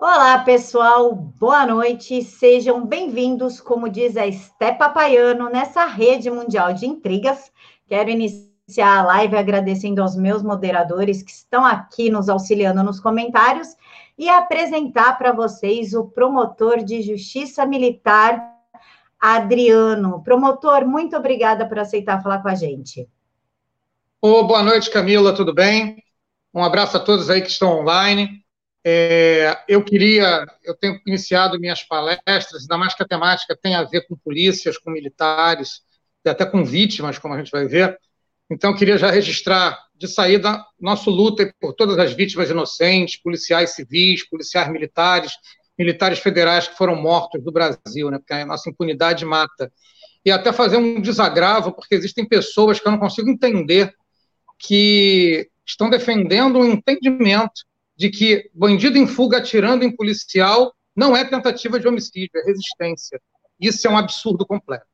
Olá, pessoal, boa noite, sejam bem-vindos, como diz a Esté Papaiano, nessa rede mundial de intrigas. Quero iniciar a live agradecendo aos meus moderadores que estão aqui nos auxiliando nos comentários e apresentar para vocês o promotor de justiça militar, Adriano. Promotor, muito obrigada por aceitar falar com a gente. Oh, boa noite, Camila, tudo bem? Um abraço a todos aí que estão online. É, eu queria, eu tenho iniciado minhas palestras, ainda mais que a temática tem a ver com polícias, com militares, e até com vítimas, como a gente vai ver. Então, eu queria já registrar de saída nosso luta por todas as vítimas inocentes, policiais civis, policiais militares, militares federais que foram mortos do Brasil, né? porque a nossa impunidade mata. E até fazer um desagravo, porque existem pessoas que eu não consigo entender que estão defendendo um entendimento de que bandido em fuga atirando em policial não é tentativa de homicídio, é resistência. Isso é um absurdo completo.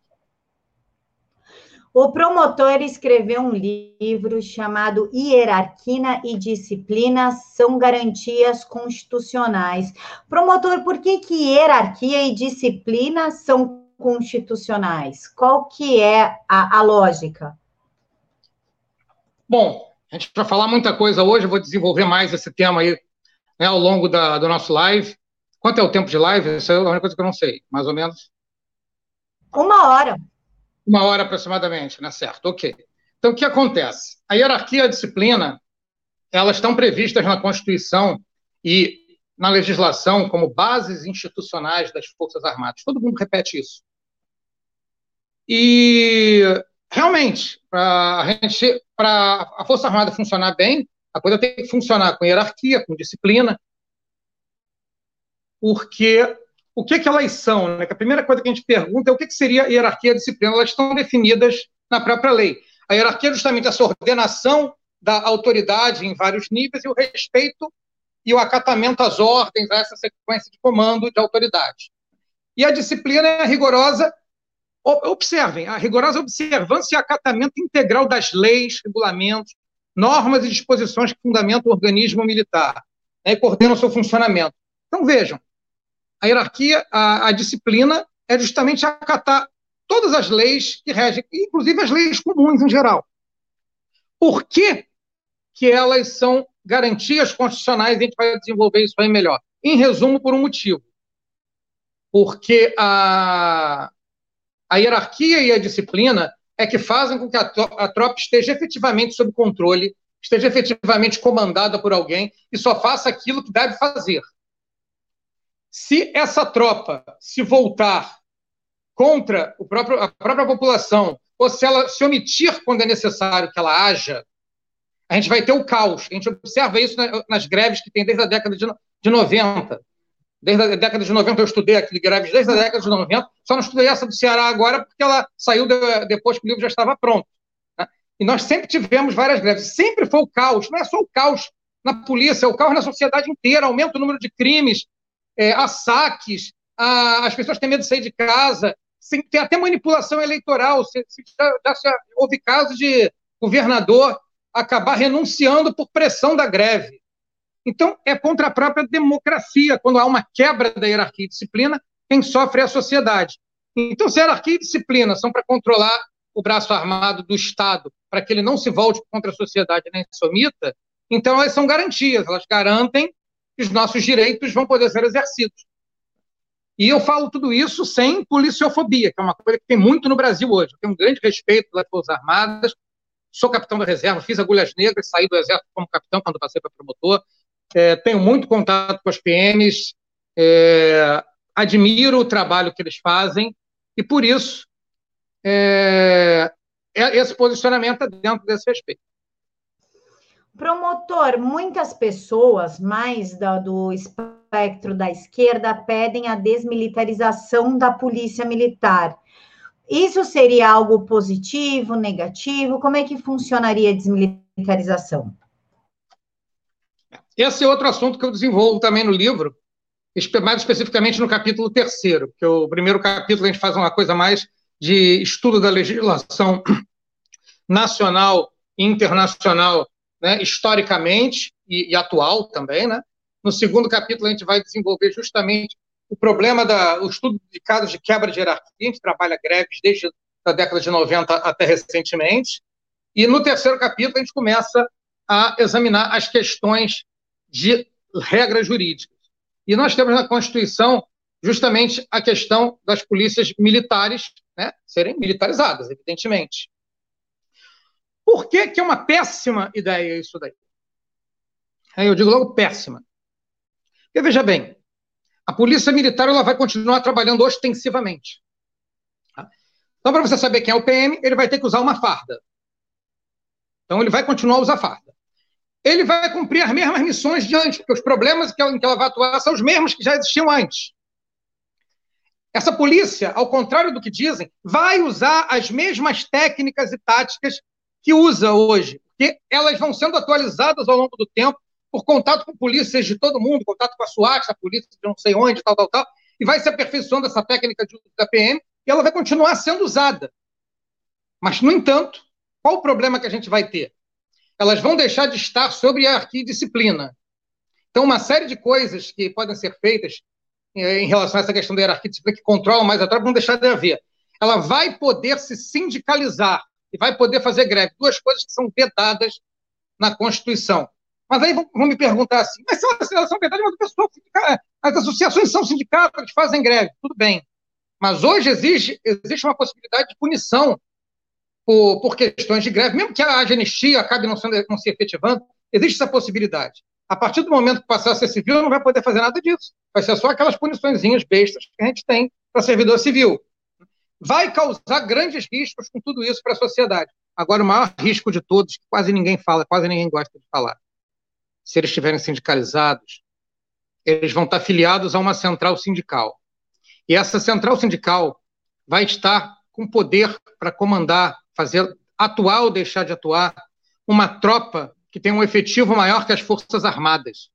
O promotor escreveu um livro chamado Hierarquia e Disciplina são garantias constitucionais. Promotor, por que, que hierarquia e disciplina são constitucionais? Qual que é a, a lógica? Bom, a gente vai falar muita coisa hoje, eu vou desenvolver mais esse tema aí né, ao longo da, do nosso live. Quanto é o tempo de live? Essa é a única coisa que eu não sei, mais ou menos. Uma hora. Uma hora aproximadamente, né? Certo, ok. Então, o que acontece? A hierarquia e a disciplina, elas estão previstas na Constituição e na legislação como bases institucionais das Forças Armadas. Todo mundo repete isso. E realmente, para a a Força Armada funcionar bem, a coisa tem que funcionar com hierarquia, com disciplina, porque o que, que elas são? Né? a primeira coisa que a gente pergunta é o que, que seria hierarquia e disciplina. Elas estão definidas na própria lei. A hierarquia é justamente essa ordenação da autoridade em vários níveis e o respeito e o acatamento às ordens, a essa sequência de comando de autoridade. E a disciplina é rigorosa Observem, a rigorosa observância e acatamento integral das leis, regulamentos, normas e disposições que fundamentam o organismo militar né, e coordenam seu funcionamento. Então, vejam, a hierarquia, a, a, disciplina é justamente acatar todas as leis que regem, inclusive as leis comuns em geral. Por que, que elas são garantias constitucionais? A gente vai desenvolver isso aí melhor. Em resumo, por um motivo. Porque a, a hierarquia e a disciplina é que fazem com que a, tropa esteja efetivamente sob controle, esteja efetivamente comandada por alguém e só faça aquilo que deve fazer. Se essa tropa se voltar contra próprio, a própria população, ou se ela se omitir quando é necessário que ela haja, a gente vai ter o caos. A gente observa isso nas greves que tem desde a década de 90. Desde a década de 90 eu estudei aquele greves desde a década de 90, só não estudei essa do Ceará agora porque ela saiu de, depois que o livro já estava pronto. Né? E nós sempre tivemos várias greves, sempre foi o caos, não é só o caos na polícia, é o caos na sociedade inteira, aumenta o número de crimes, é, há saques, há, as pessoas têm medo de sair de casa, tem até manipulação eleitoral, se, se, já, já houve casos de governador acabar renunciando por pressão da greve. Então, é contra a própria democracia. Quando há uma quebra da hierarquia e disciplina, quem sofre é a sociedade. Então, se hierarquia e disciplina são para controlar o braço armado do Estado, para que ele não se volte contra a sociedade nem se omita, então elas são garantias, elas garantem que os nossos direitos vão poder ser exercidos. E eu falo tudo isso sem policiofobia, que é uma coisa que tem muito no Brasil hoje. Eu tenho um grande respeito pelas Forças Armadas, sou capitão da reserva, fiz agulhas negras, saí do Exército como capitão quando passei para promotor, é, tenho muito contato com as PMs, é, admiro o trabalho que eles fazem e, por isso, é, é esse posicionamento é dentro desse respeito. Promotor, muitas pessoas, mais do, do espectro da esquerda, pedem a desmilitarização da polícia militar. Isso seria algo positivo, negativo? Como é que funcionaria a desmilitarização? Esse é outro assunto que eu desenvolvo também no livro, mais especificamente no capítulo terceiro, que é o primeiro capítulo a gente faz uma coisa mais de estudo da legislação nacional e internacional, né, historicamente e, e, atual também, né? No segundo capítulo, a gente vai desenvolver justamente o problema da o estudo de casos de quebra de hierarquia. A gente trabalha greves desde a década de 90 até recentemente. E no terceiro capítulo, a gente começa a examinar as questões de regras jurídicas. E nós temos na Constituição justamente a questão das polícias militares né, serem militarizadas, evidentemente. Por que, que é uma péssima ideia isso daí? Eu digo logo péssima. Porque, veja bem, a polícia militar ela vai continuar trabalhando ostensivamente. Tá? Então, para você saber quem é o PM, ele vai ter que usar uma farda. Então, ele vai continuar a usar farda. Ele vai cumprir as mesmas missões de antes, porque os problemas em que ela vai atuar são os mesmos que já existiam antes. Essa polícia, ao contrário do que dizem, vai usar as mesmas técnicas e táticas que usa hoje, porque elas vão sendo atualizadas ao longo do tempo por contato com polícias de todo mundo, contato com a SWAT, a polícia de não sei onde, tal, tal, tal, e vai se aperfeiçoando essa técnica de uso da PM e ela vai continuar sendo usada. Mas, no entanto, qual o problema que a gente vai ter? Elas vão deixar de estar sobre hierarquia e disciplina. Então, uma série de coisas que podem ser feitas eh, em relação a essa questão da hierarquia que controlam mais a tropa, vão deixar de haver. Ela vai poder se sindicalizar e vai poder fazer greve. Duas coisas que são vedadas na Constituição. Mas aí vão, vão me perguntar assim, mas são, são vedadas, mas as associações são sindicatos, que fazem greve, tudo bem. Mas hoje existe uma possibilidade de punição por, por questões de greve, mesmo que a anistia acabe não, sendo, não se efetivando, existe essa possibilidade. A partir do momento que passar a ser civil, não vai poder fazer nada disso. Vai ser só aquelas puniçõezinhas bestas que a gente tem para servidor civil. Vai causar grandes riscos com tudo isso para a sociedade. Agora, o maior risco de todos, que quase ninguém fala, quase ninguém gosta de falar. Se eles estiverem sindicalizados, eles vão estar filiados a uma central sindical. E essa central sindical vai estar com poder para comandar, fazer atuar ou deixar de atuar uma tropa que tem um efetivo maior que as Forças Armadas.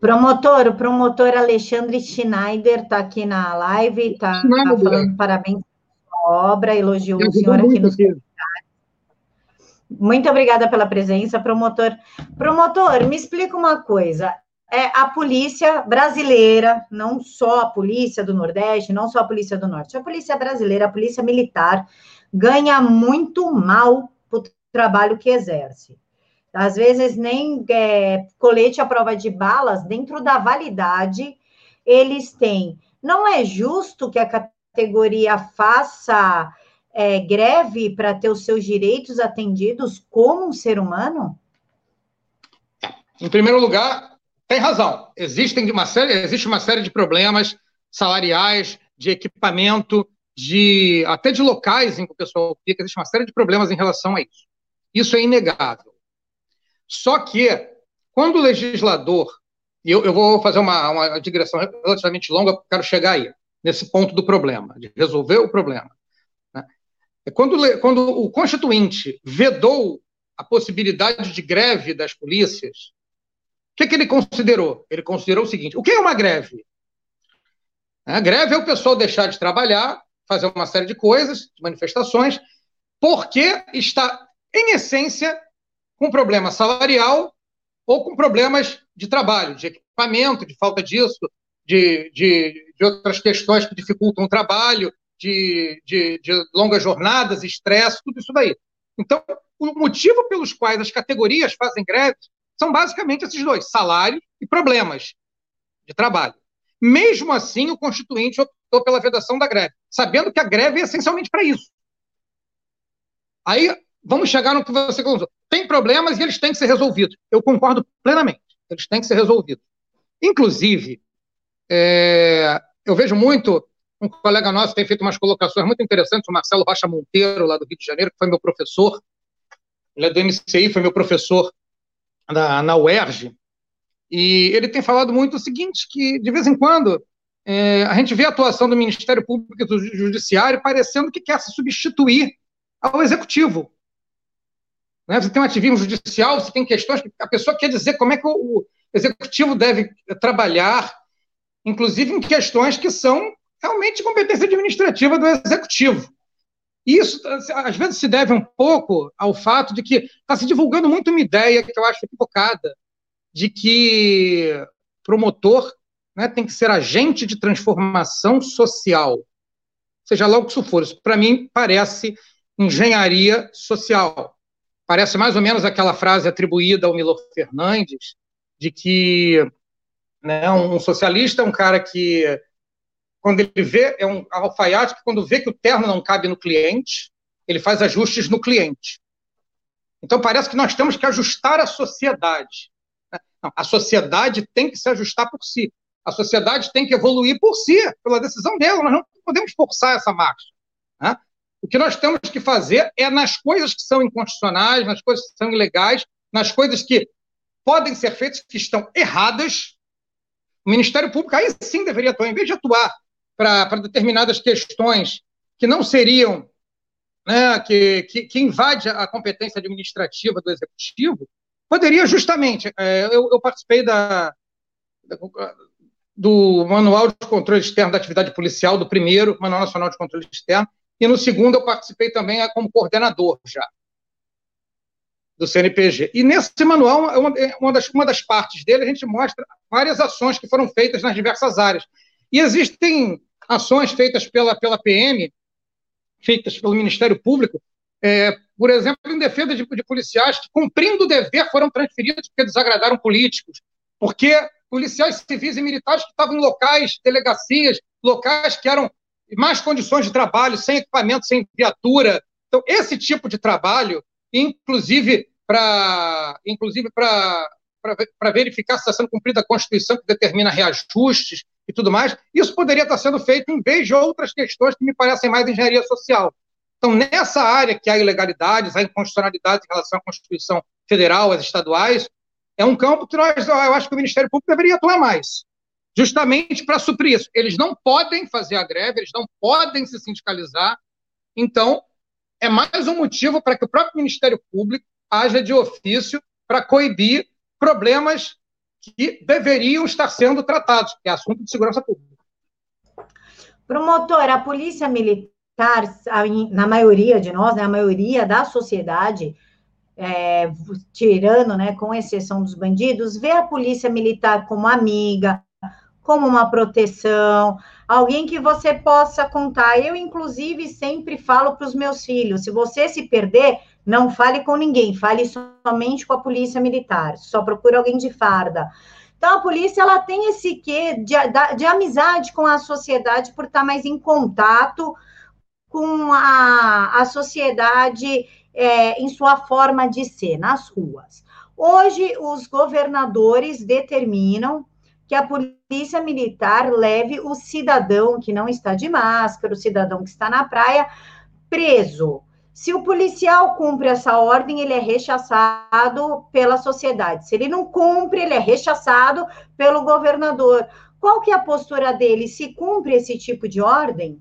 Promotor, o promotor Alexandre Schneider está aqui na live, está tá falando parabéns pela obra, elogiou o senhor aqui no Muito obrigada pela presença, promotor. Promotor, me explica uma coisa. É a polícia brasileira, não só a polícia do Nordeste, não só a polícia do Norte, a polícia brasileira, a polícia militar, ganha muito mal trabalho que exerce. Às vezes, nem é, colete à prova de balas, dentro da validade, eles têm. Não é justo que a categoria faça é, greve para ter os seus direitos atendidos como um ser humano? Em primeiro lugar, tem razão. Existem uma série, existe uma série de problemas salariais, de equipamento, de até de locais em que o pessoal fica, existe uma série de problemas em relação a isso. Isso é inegável. Só que, quando o legislador, e eu, eu vou fazer uma, uma digressão relativamente longa, quero chegar aí, nesse ponto do problema, de resolver o problema. Né? É quando, quando o Constituinte vedou a possibilidade de greve das polícias, que, que ele considerou? Ele considerou o seguinte: o que é uma greve? A greve é o pessoal deixar de trabalhar, fazer uma série de coisas, de manifestações, porque está em essência, com problema salarial ou com problemas de trabalho, de equipamento, de falta disso, de, de, de outras questões que dificultam o trabalho, de, de, de longas jornadas, estresse, tudo isso daí. Então, o motivo pelos quais as categorias fazem greve são basicamente esses dois: salário e problemas de trabalho. Mesmo assim, o Constituinte optou pela vedação da greve, sabendo que a greve é essencialmente para isso. Aí vamos chegar no que você colocou. Tem problemas e eles têm que ser resolvidos. Eu concordo plenamente. Eles têm que ser resolvidos. Inclusive, é, eu vejo muito, um colega nosso tem feito umas colocações muito interessantes, o Marcelo Rocha Monteiro, lá do Rio de Janeiro, que foi meu professor. Ele é do MCI, foi meu professor na, na UERJ. E ele tem falado muito o seguinte, que de vez em quando é, a gente vê a atuação do Ministério Público e do Judiciário parecendo que quer se substituir ao Executivo. Né? Você tem um ativismo judicial, você tem questões que a pessoa quer dizer como é que o executivo deve trabalhar, inclusive em questões que são realmente competência administrativa do executivo. Isso, às vezes, se deve um pouco ao fato de que está se divulgando muito uma ideia que eu acho equivocada, de que promotor né, tem que ser agente de transformação social, seja lá o que isso for. Isso, para mim, parece engenharia social. Parece mais ou menos aquela frase atribuída ao Milor Fernandes, de que né, um socialista é um cara que, quando ele vê, é um alfaiate que, quando vê que o terno não cabe no cliente, ele faz ajustes no cliente. Então, parece que nós temos que ajustar a sociedade. Né? Não, a sociedade tem que se ajustar por si. A sociedade tem que evoluir por si, pela decisão dela. Nós não podemos forçar essa marcha. Né? O que nós temos que fazer é nas coisas que são inconstitucionais, nas coisas que são ilegais, nas coisas que podem ser feitas que estão erradas. O Ministério Público aí sim deveria atuar, em vez de atuar para determinadas questões que não seriam, né, que, que, que invade a competência administrativa do Executivo, poderia justamente. É, eu, eu, participei da, da, do Manual de Controle Externo da Atividade Policial, do primeiro Manual Nacional de Controle Externo, e no segundo eu participei também como coordenador já do CNPG. E nesse manual, uma, uma, das, uma das partes dele, a gente mostra várias ações que foram feitas nas diversas áreas. E existem ações feitas pela, pela PM, feitas pelo Ministério Público, é, por exemplo, em defesa de, de, policiais que, cumprindo o dever, foram transferidos porque desagradaram políticos, porque policiais civis e militares que estavam em locais, delegacias, locais que eram mais condições de trabalho, sem equipamento, sem viatura. Então, esse tipo de trabalho, inclusive para inclusive para verificar se está sendo cumprida a Constituição, que determina reajustes e tudo mais, isso poderia estar sendo feito em vez de outras questões que me parecem mais engenharia social. Então, nessa área que há ilegalidades, há inconstitucionalidades em relação à Constituição Federal, às estaduais, é um campo que nós, eu acho que o Ministério Público deveria atuar mais justamente para suprir isso. Eles não podem fazer a greve, eles não podem se sindicalizar. Então, é mais um motivo para que o próprio Ministério Público haja de ofício para coibir problemas que deveriam estar sendo tratados, que é assunto de segurança pública. Promotor, a polícia militar, na maioria de nós, né, a maioria da sociedade, é, tirando, né, com exceção dos bandidos, vê a polícia militar como amiga, como uma proteção, alguém que você possa contar. Eu, inclusive, sempre falo para os meus filhos: se você se perder, não fale com ninguém, fale somente com a polícia militar, só procure alguém de farda. Então, a polícia ela tem esse quê de, de, de amizade com a sociedade por estar mais em contato com a, a sociedade é, em sua forma de ser, nas ruas. Hoje, os governadores determinam que a polícia militar leve o cidadão que não está de máscara, o cidadão que está na praia, preso. Se o policial cumpre essa ordem, ele é rechaçado pela sociedade. Se ele não cumpre, ele é rechaçado pelo governador. Qual que é a postura dele? Se cumpre esse tipo de ordem?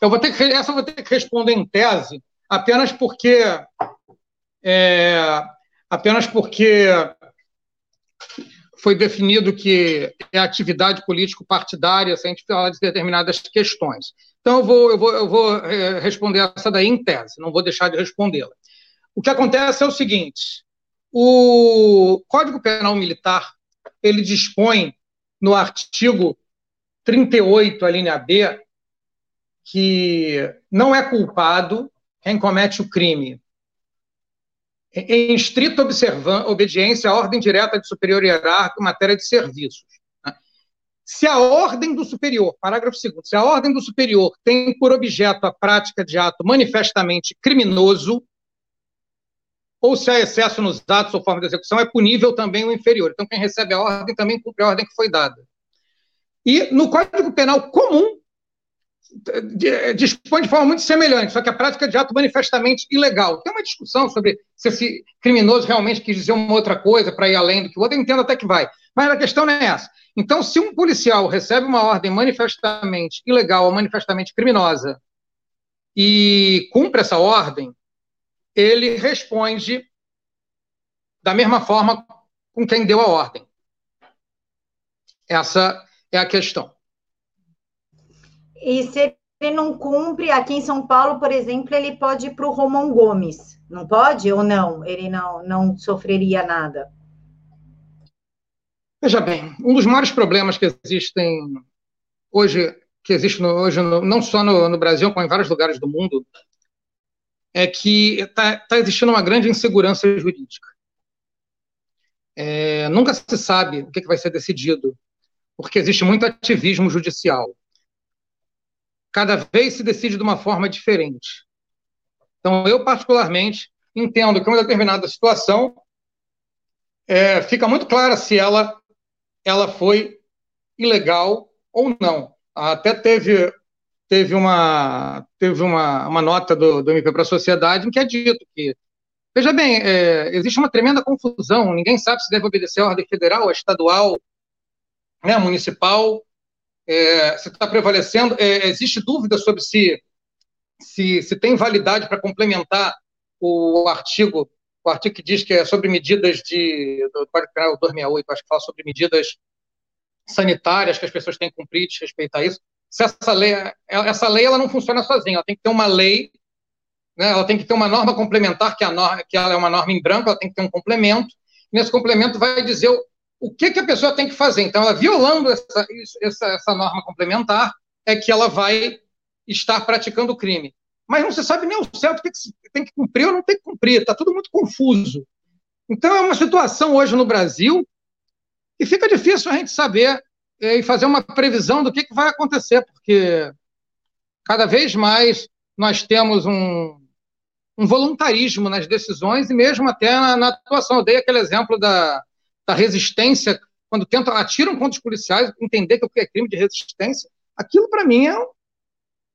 eu vou ter que, essa eu vou ter que responder em tese, apenas porque é, apenas porque foi definido que é atividade político-partidária se a gente falar de determinadas questões. Então, eu vou, eu vou, eu vou é, responder essa daí em tese, não vou deixar de respondê-la. O que acontece é o seguinte: o Código Penal Militar ele dispõe no artigo 38, a linha B, que não é culpado quem comete o crime em estrita obediência à ordem direta de superior hierárquico em matéria de serviços. Né? Se a ordem do superior, parágrafo 2 se a ordem do superior tem por objeto a prática de ato manifestamente criminoso, ou se há excesso nos atos ou forma de execução, é punível também o inferior. Então, quem recebe a ordem também cumpre a ordem que foi dada. E no Código Penal comum, dispõe de forma muito semelhante, só que a prática de ato manifestamente ilegal. Tem uma discussão sobre se esse criminoso realmente quis dizer uma outra coisa para ir além do que o outro, eu entendo até que vai. Mas a questão não é essa. Então, se um policial recebe uma ordem manifestamente ilegal ou manifestamente criminosa e cumpre essa ordem, ele responde da mesma forma com quem deu a ordem. Essa é a questão. E seria ele não cumpre, aqui em São Paulo, por exemplo, ele pode ir para o Romão Gomes, não pode ou não? Ele não, não sofreria nada? Veja bem, um dos maiores problemas que existem hoje, que existe no, hoje no, não só no, no, Brasil, como em vários lugares do mundo, é que está tá existindo uma grande insegurança jurídica. É, nunca se sabe o que, que vai ser decidido, porque existe muito ativismo judicial. Cada vez se decide de uma forma diferente. Então, eu, particularmente, entendo que uma determinada situação é, fica muito clara se ela, ela foi ilegal ou não. Até teve, teve, uma, teve uma, uma nota do, do MP para a Sociedade em que é dito que Veja bem, é, existe uma tremenda confusão, ninguém sabe se deve obedecer a ordem federal, estadual, né, municipal, é, se está prevalecendo, é, existe dúvida sobre se, se, se tem validade para complementar o artigo, o artigo que diz que é sobre medidas de, do Código Penal 268, acho que fala sobre medidas sanitárias que as pessoas têm que cumprir, de respeitar isso, se essa lei, essa lei ela não funciona sozinha, ela tem que ter uma lei né, ela tem que ter uma norma complementar, que, a norma, que ela é uma norma em branco, ela tem que ter um complemento, nesse complemento vai dizer o, que, que a pessoa tem que fazer. Então, ela violando essa, essa, essa norma complementar, é que ela vai estar praticando o crime. Mas não se sabe nem o certo que tem que cumprir ou não tem que cumprir, está tudo muito confuso. Então, é uma situação hoje no Brasil que fica difícil a gente saber é, e fazer uma previsão do que, que vai acontecer, porque cada vez mais nós temos um, um voluntarismo nas decisões e mesmo até na, na atuação. Eu dei aquele exemplo da, da resistência, quando tentam, atiram contra os policiais, entender que o que é crime de resistência, aquilo para mim é,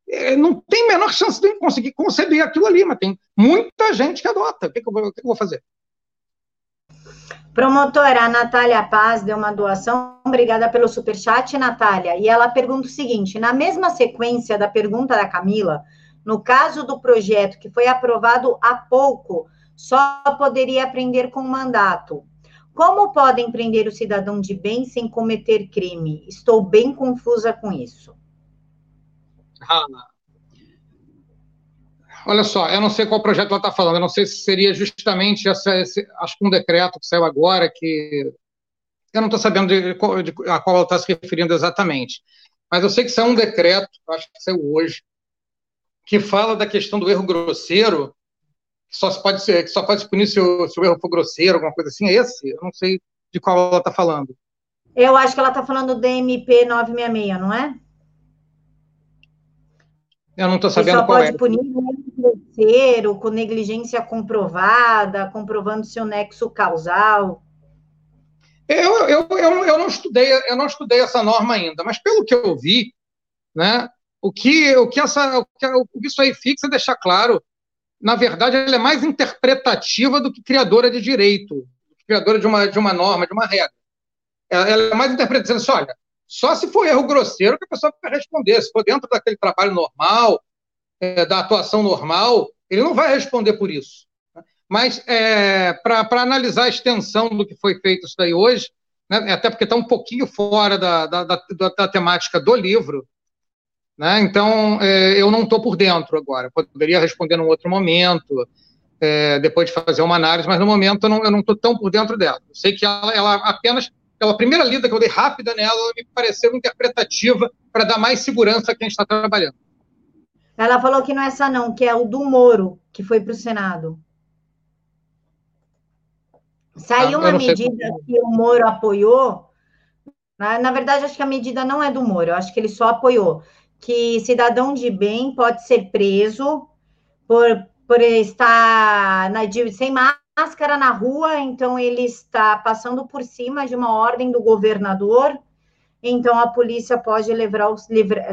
é, não tem menor chance de conseguir conceber aquilo ali, mas tem muita gente que adota. O que, que, eu, vou, que eu vou fazer? Promotora, a Natália Paz deu uma doação. Obrigada pelo superchat, Natália. E ela pergunta o seguinte: na mesma sequência da pergunta da Camila, no caso do projeto que foi aprovado há pouco, só poderia prender com mandato. Como podem prender o cidadão de bem sem cometer crime? Estou bem confusa com isso. Ah, olha só, eu não sei qual projeto ela está falando, eu não sei se seria justamente essa, esse, acho que um decreto que saiu agora, que eu não estou sabendo de, de, a qual ela está se referindo exatamente, mas eu sei que saiu um decreto, acho que saiu hoje, que fala da questão do erro grosseiro, que só pode ser, que só pode se punir se o, se o erro for grosseiro, alguma coisa assim. É esse? Eu não sei de qual ela está falando. Eu acho que ela está falando do MP 966, não é? Eu não estou sabendo só qual pode é. punir grosseiro, com negligência comprovada, comprovando seu nexo causal. Eu, eu, eu, eu, não estudei, eu não estudei essa norma ainda, mas pelo que eu vi, né, o que, o que, essa, o que, o que isso aí fixa é deixar claro, na verdade, ela é mais interpretativa do que criadora de direito, criadora de uma, de uma norma, de uma regra. Ela, é mais interpretativa, assim, olha, só se for erro grosseiro que a pessoa vai responder. Se for dentro daquele trabalho normal, é, da atuação normal, ele não vai responder por isso. Mas, é, para analisar a extensão do que foi feito isso daí hoje, né, até porque está um pouquinho fora da, da, da, da, temática do livro, né? Então, é, eu não estou por dentro agora. Poderia responder num outro momento, é, depois de fazer uma análise, mas no momento eu não estou tão por dentro dela. Eu sei que ela, ela, apenas, pela primeira lida que eu dei rápida nela, ela me pareceu interpretativa para dar mais segurança a quem está trabalhando. Ela falou que não é essa não, que é o do Moro, que foi para o Senado. Saiu ah, uma medida que o Moro apoiou. Na, na verdade, acho que a medida não é do Moro, eu acho que ele só apoiou que cidadão de bem pode ser preso por, por estar na, de, sem máscara na rua, então ele está passando por cima de uma ordem do governador, então a polícia pode levar o,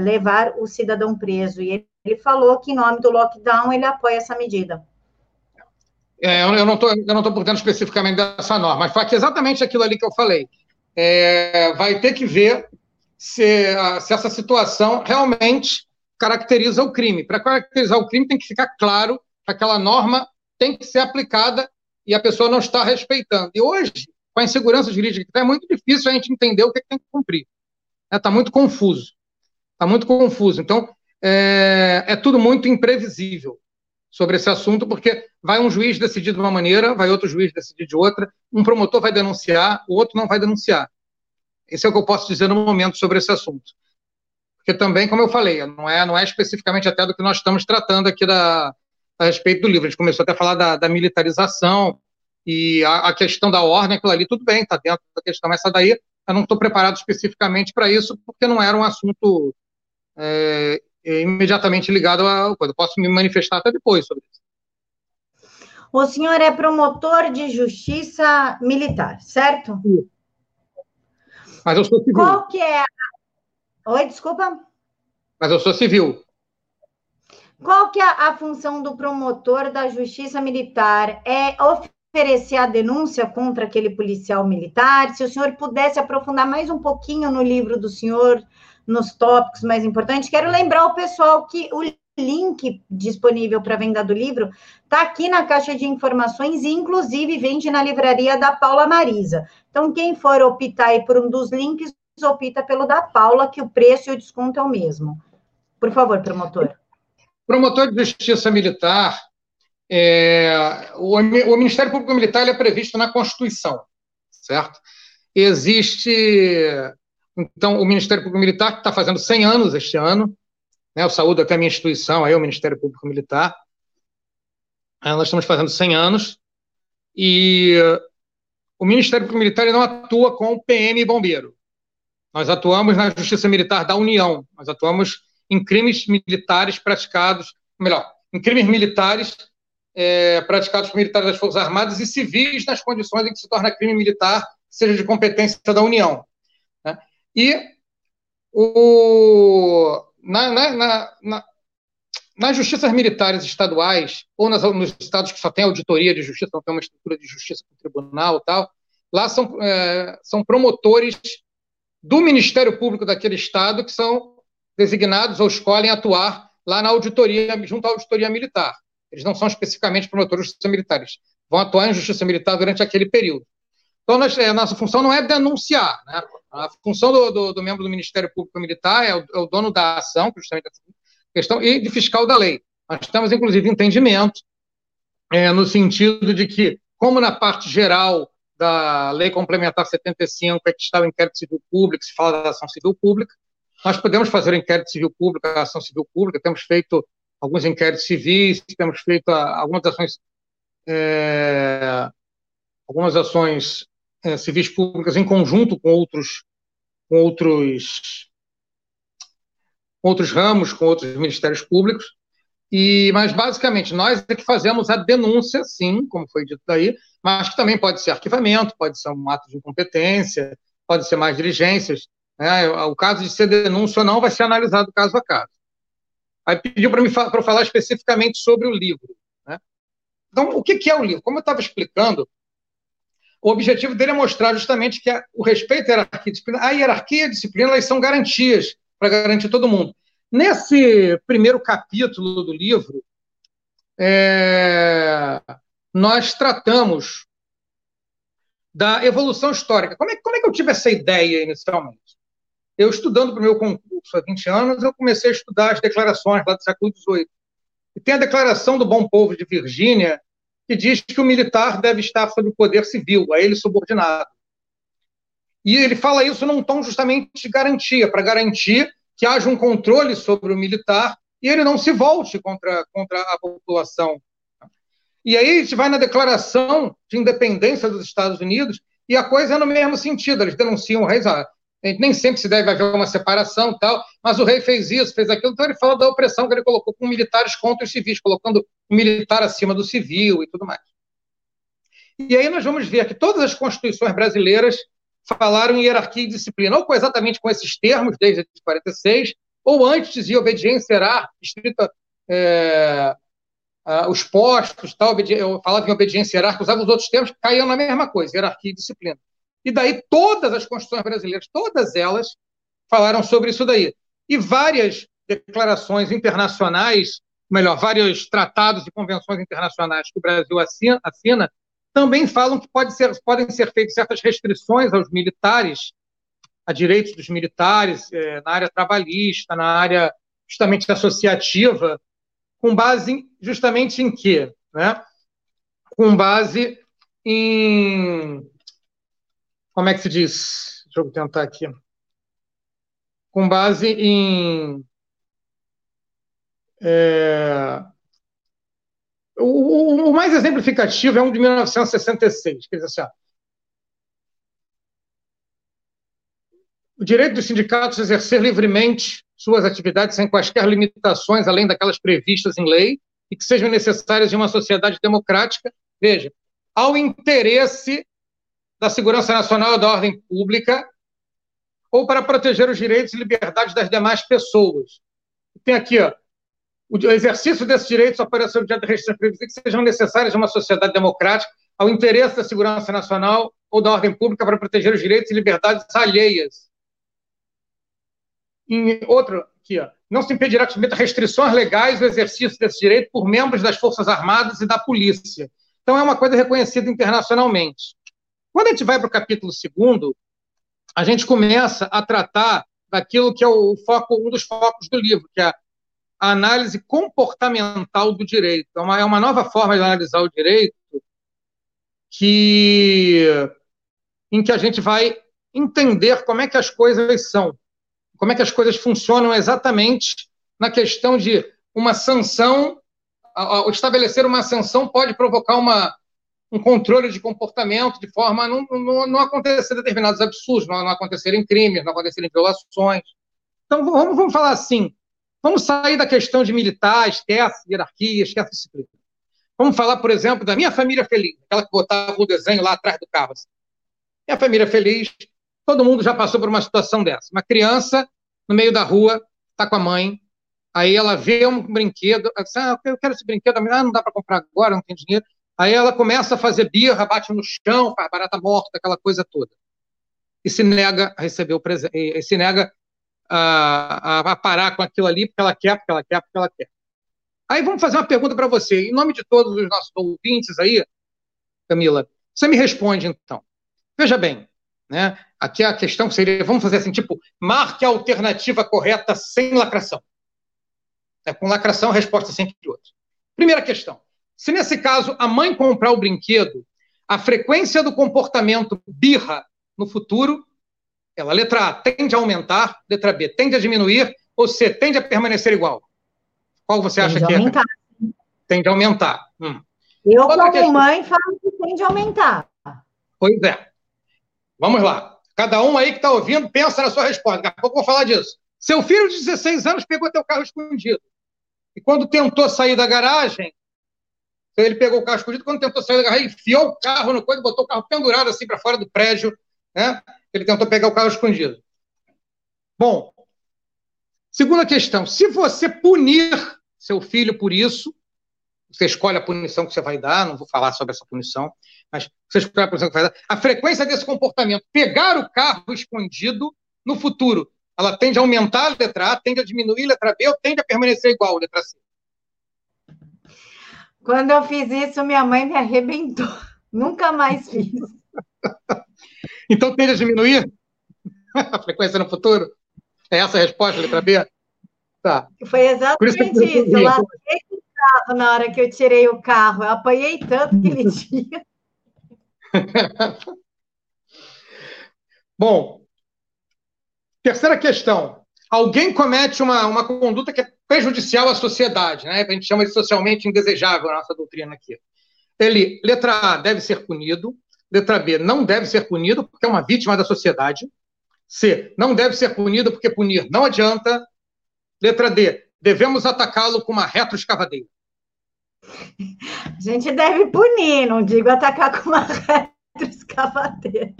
levar o cidadão preso. E ele, ele falou que, em nome do lockdown, ele apoia essa medida. É, eu não estou por dentro especificamente dessa norma, mas foi exatamente aquilo ali que eu falei. É, vai ter que ver se, se essa situação realmente caracteriza o crime. Para caracterizar o crime, tem que ficar claro que aquela norma tem que ser aplicada e a pessoa não está respeitando. E hoje, com a insegurança jurídica, é muito difícil a gente entender o que, é que tem que cumprir. Está né? muito confuso. Está muito confuso. Então, é, é tudo muito imprevisível sobre esse assunto, porque vai um juiz decidir de uma maneira, vai outro juiz decidir de outra, um promotor vai denunciar, o outro não vai denunciar. Esse é o que eu posso dizer no momento sobre esse assunto. Porque também, como eu falei, não é, não é especificamente até do que nós estamos tratando aqui da, a respeito do livro. A gente começou até a falar da, da militarização e a, a, questão da ordem, aquilo ali, tudo bem, está dentro da questão. Essa daí, eu não estou preparado especificamente para isso, porque não era um assunto é, imediatamente ligado a coisa. Eu posso me manifestar até depois sobre isso. O senhor é promotor de justiça militar, certo? Sim. Mas eu sou civil. Qual que é a... Oi, desculpa? Mas eu sou civil. Qual que é a função do promotor da justiça militar? É oferecer a denúncia contra aquele policial militar? Se o senhor pudesse aprofundar mais um pouquinho no livro do senhor, nos tópicos mais importantes, quero lembrar o pessoal que o link disponível para venda do livro está aqui na caixa de informações e, inclusive, vende na livraria da Paula Marisa. Então, quem for optar por um dos links, opta pelo da Paula, que o preço e o desconto é o mesmo. Por favor, promotor. Promotor de Justiça Militar, é, o, o, Ministério Público Militar é previsto na Constituição, certo? Existe, então, o Ministério Público Militar, que está fazendo 100 anos este ano, né, eu saúdo até a minha instituição, aí, o Ministério Público Militar, é, nós estamos fazendo 100 anos, e o Ministério Público Militar não atua com PM e bombeiro. Nós atuamos na Justiça Militar da União, nós atuamos em crimes militares praticados, melhor, em crimes militares é, praticados por militares das Forças Armadas e civis nas condições em que se torna crime militar, seja de competência da União. Né? E o, na, na, na, nas justiças militares estaduais, ou nas, nos estados que só tem auditoria de justiça, não tem uma estrutura de justiça com tribunal tal, lá são, é, são promotores do Ministério Público daquele estado que são designados ou escolhem atuar lá na auditoria, junto à auditoria militar. Eles não são especificamente promotores de justiça militares, vão atuar em justiça militar durante aquele período. Então, nós, a é, nossa função não é denunciar. Né? A função do, do, do membro do Ministério Público Militar é o, é o dono da ação, justamente questão, e de fiscal da lei. Nós temos, inclusive, entendimento é, no sentido de que, como na parte geral da Lei Complementar 75 é que está o inquérito civil público, se fala da ação civil pública, nós podemos fazer o inquérito civil público, a ação civil pública, temos feito alguns inquéritos civis, temos feito algumas ações, é, algumas ações é, civis públicas em conjunto com outros, com outros outros ramos, com outros ministérios públicos, e, mas basicamente nós é que fazemos a denúncia, sim, como foi dito daí, mas que também pode ser arquivamento, pode ser um ato de incompetência, pode ser mais diligências. Né? O caso de ser denúncia ou não vai ser analisado caso a caso. Aí pediu para eu falar especificamente sobre o livro. Né? Então, o que é o livro? Como eu estava explicando, o objetivo dele é mostrar justamente que a, o respeito à hierarquia e disciplina, a hierarquia e a disciplina elas são garantias para garantir todo mundo. Nesse primeiro capítulo do livro, é, nós tratamos da evolução histórica. Como é, como é que eu tive essa ideia inicialmente? Eu, estudando para o meu concurso há 20 anos, eu comecei a estudar as declarações lá do século XVIII. E tem a Declaração do Bom Povo de Virgínia, que diz que o militar deve estar sob o poder civil, a ele subordinado. E ele fala isso num tom justamente de garantia, para garantir que haja um controle sobre o militar e ele não se volte contra, contra a população. E aí a gente vai na Declaração de Independência dos Estados Unidos e a coisa é no mesmo sentido, eles denunciam o rei. Nem sempre se deve haver uma separação tal, mas o rei fez isso, fez aquilo, então ele fala da opressão que ele colocou com militares contra os civis, colocando o militar acima do civil e tudo mais. E aí nós vamos ver que todas as constituições brasileiras falaram em hierarquia e disciplina, ou exatamente com esses termos, desde 46, ou antes dizia obediência será estrita, é, os postos, tal, eu falava em obediência hierárquica, usava os outros termos caíam na mesma coisa, hierarquia e disciplina. E daí todas as constituições brasileiras, todas elas, falaram sobre isso daí. E várias declarações internacionais, melhor, vários tratados e convenções internacionais que o Brasil assina, assina também falam que pode ser, podem ser feitas certas restrições aos militares, a direitos dos militares, é, na área trabalhista, na área justamente associativa, com base justamente em quê? Né? Com base em. Como é que se diz? Deixa eu tentar aqui. Com base em. É, o, o, mais exemplificativo é um de 1966, que diz assim: ó, o direito dos sindicatos a exercer livremente suas atividades sem quaisquer limitações, além daquelas previstas em lei, e que sejam necessárias em uma sociedade democrática, veja, ao interesse da segurança nacional e da ordem pública, ou para proteger os direitos e liberdades das demais pessoas. Tem aqui, ó, o exercício desses direitos apareceu diante de restrições que sejam necessárias uma sociedade democrática, ao interesse da segurança nacional ou da ordem pública para proteger os direitos e liberdades alheias em outro, aqui, ó, não se impedirá que submeta restrições legais o exercício desse direito por membros das Forças Armadas e da Polícia. Então, é uma coisa reconhecida internacionalmente. Quando a gente vai para o capítulo segundo, a gente começa a tratar daquilo que é o foco, um dos focos do livro, que é a análise comportamental do direito. É uma, é uma nova forma de analisar o direito que, em que a gente vai entender como é que as coisas são como é que as coisas funcionam exatamente na questão de uma sanção, estabelecer uma sanção pode provocar uma, um controle de comportamento de forma a não, não, não acontecer determinados absurdos, não, não acontecerem crimes, não acontecerem violações. Então, vamos, vamos falar assim, vamos sair da questão de militar, esquece hierarquia, esquece disciplina. Vamos falar, por exemplo, da minha família feliz, aquela que botava o desenho lá atrás do carro. Assim. Minha família feliz, Todo mundo já passou por uma situação dessa. Uma criança no meio da rua, está com a mãe, aí ela vê um brinquedo, ela diz, ah, eu quero esse brinquedo, ah, não dá para comprar agora, não tem dinheiro. Aí ela começa a fazer birra, bate no chão, faz barata morta, aquela coisa toda. E se nega a receber o presente, e se nega a, a, a, parar com aquilo ali, porque ela quer, porque ela quer, porque ela quer. Aí vamos fazer uma pergunta para você. Em nome de todos os nossos ouvintes aí, Camila, você me responde então. Veja bem, né? Aqui a questão seria, vamos fazer assim, tipo, marque a alternativa correta sem lacração. É, com lacração, a resposta é sempre de. Primeira questão. Se nesse caso a mãe comprar o brinquedo, a frequência do comportamento birra no futuro, ela, letra A, tende a aumentar, letra B, tende a diminuir, ou C, tende a permanecer igual? Qual você acha que é? Aumentar. Tende a aumentar. Hum. Eu, Outra como questão. mãe, falo que tende a aumentar. Pois é. Vamos lá. Cada um aí que está ouvindo, pensa na sua resposta. Daqui a pouco eu vou falar disso. Seu filho de 16 anos pegou teu carro escondido. E quando tentou sair da garagem, ele pegou o carro escondido, quando tentou sair da garagem, enfiou o carro no coisa, botou o carro pendurado assim para fora do prédio, né? Ele tentou pegar o carro escondido. Bom, segunda questão: se você punir seu filho por isso, você escolhe a punição que você vai dar, não vou falar sobre essa punição, mas você escolhe a punição que vai dar. A frequência desse comportamento, pegar o carro escondido no futuro, ela tende a aumentar a letra A, tende a diminuir a letra B ou tende a permanecer igual a letra C? Quando eu fiz isso, minha mãe me arrebentou. Nunca mais fiz. então tende a diminuir a frequência no futuro? É essa a resposta, letra B? Tá. Foi exatamente isso. Eu larguei carro na hora que eu tirei o carro. Eu apanhei tanto aquele dia. Bom, terceira questão. Alguém comete uma, uma conduta que é prejudicial à sociedade, né? A gente chama de socialmente indesejável a nossa doutrina aqui. Ele, letra A, deve ser punido. Letra B, não deve ser punido porque é uma vítima da sociedade. C, não deve ser punido porque punir não adianta. Letra D, devemos atacá-lo com uma retroescavadeira. A gente deve punir, não digo atacar com uma retroescavadeira.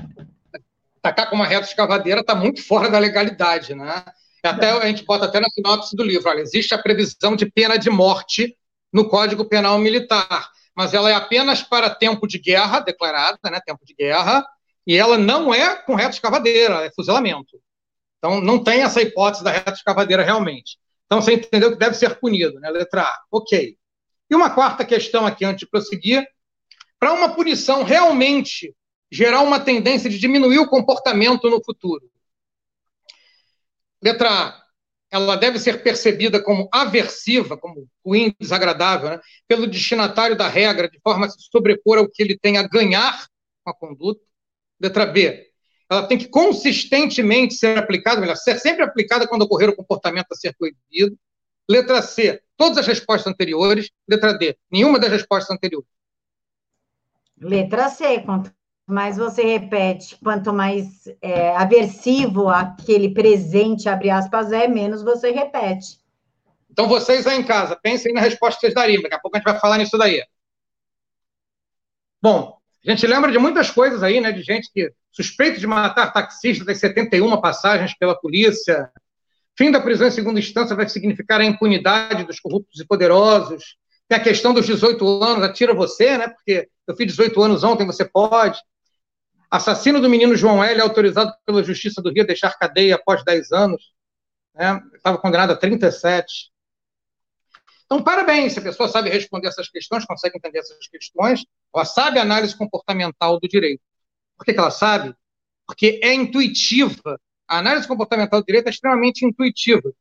Atacar com uma retroescavadeira está muito fora da legalidade, né? Até a gente bota até na sinopse do livro, olha, existe a previsão de pena de morte no Código Penal Militar, mas ela é apenas para tempo de guerra declarada, né, tempo de guerra, e ela não é com retroescavadeira, é fuzilamento. Então não tem essa hipótese da retroescavadeira realmente. Então você entendeu que deve ser punido, né? Letra A. OK. E uma quarta questão aqui, antes de prosseguir, para uma punição realmente gerar uma tendência de diminuir o comportamento no futuro. Letra A. ela deve ser percebida como aversiva, como ruim, desagradável, né, pelo destinatário da regra, de forma a se sobrepor ao que ele tem a ganhar com a conduta. Letra B, ela tem que consistentemente ser aplicada, melhor, ser sempre aplicada quando ocorrer o comportamento a ser proibido. Letra C, todas as respostas anteriores. Letra D, nenhuma das respostas anteriores. Letra C, quanto mais você repete, quanto mais é, aversivo aquele presente, abre aspas, é, menos você repete. Então, vocês aí em casa, pensem na resposta que vocês dariam. Daqui a pouco a gente vai falar nisso daí. Bom, a gente lembra de muitas coisas aí, né? De gente que suspeito de matar taxista das 71 passagens pela polícia. Fim da prisão em segunda instância vai significar a impunidade dos corruptos e poderosos. Tem a questão dos 18 anos, atira você, né? Porque eu fiz 18 anos ontem, você pode. Assassino do menino João L, autorizado pela Justiça do Rio a deixar cadeia após 10 anos. Né? Estava condenado a 37. Então, parabéns, se a pessoa sabe responder essas questões, consegue entender essas questões, ela sabe a análise comportamental do direito. Por que, que ela sabe? Porque é intuitiva. A análise comportamental do direito é extremamente intuitiva.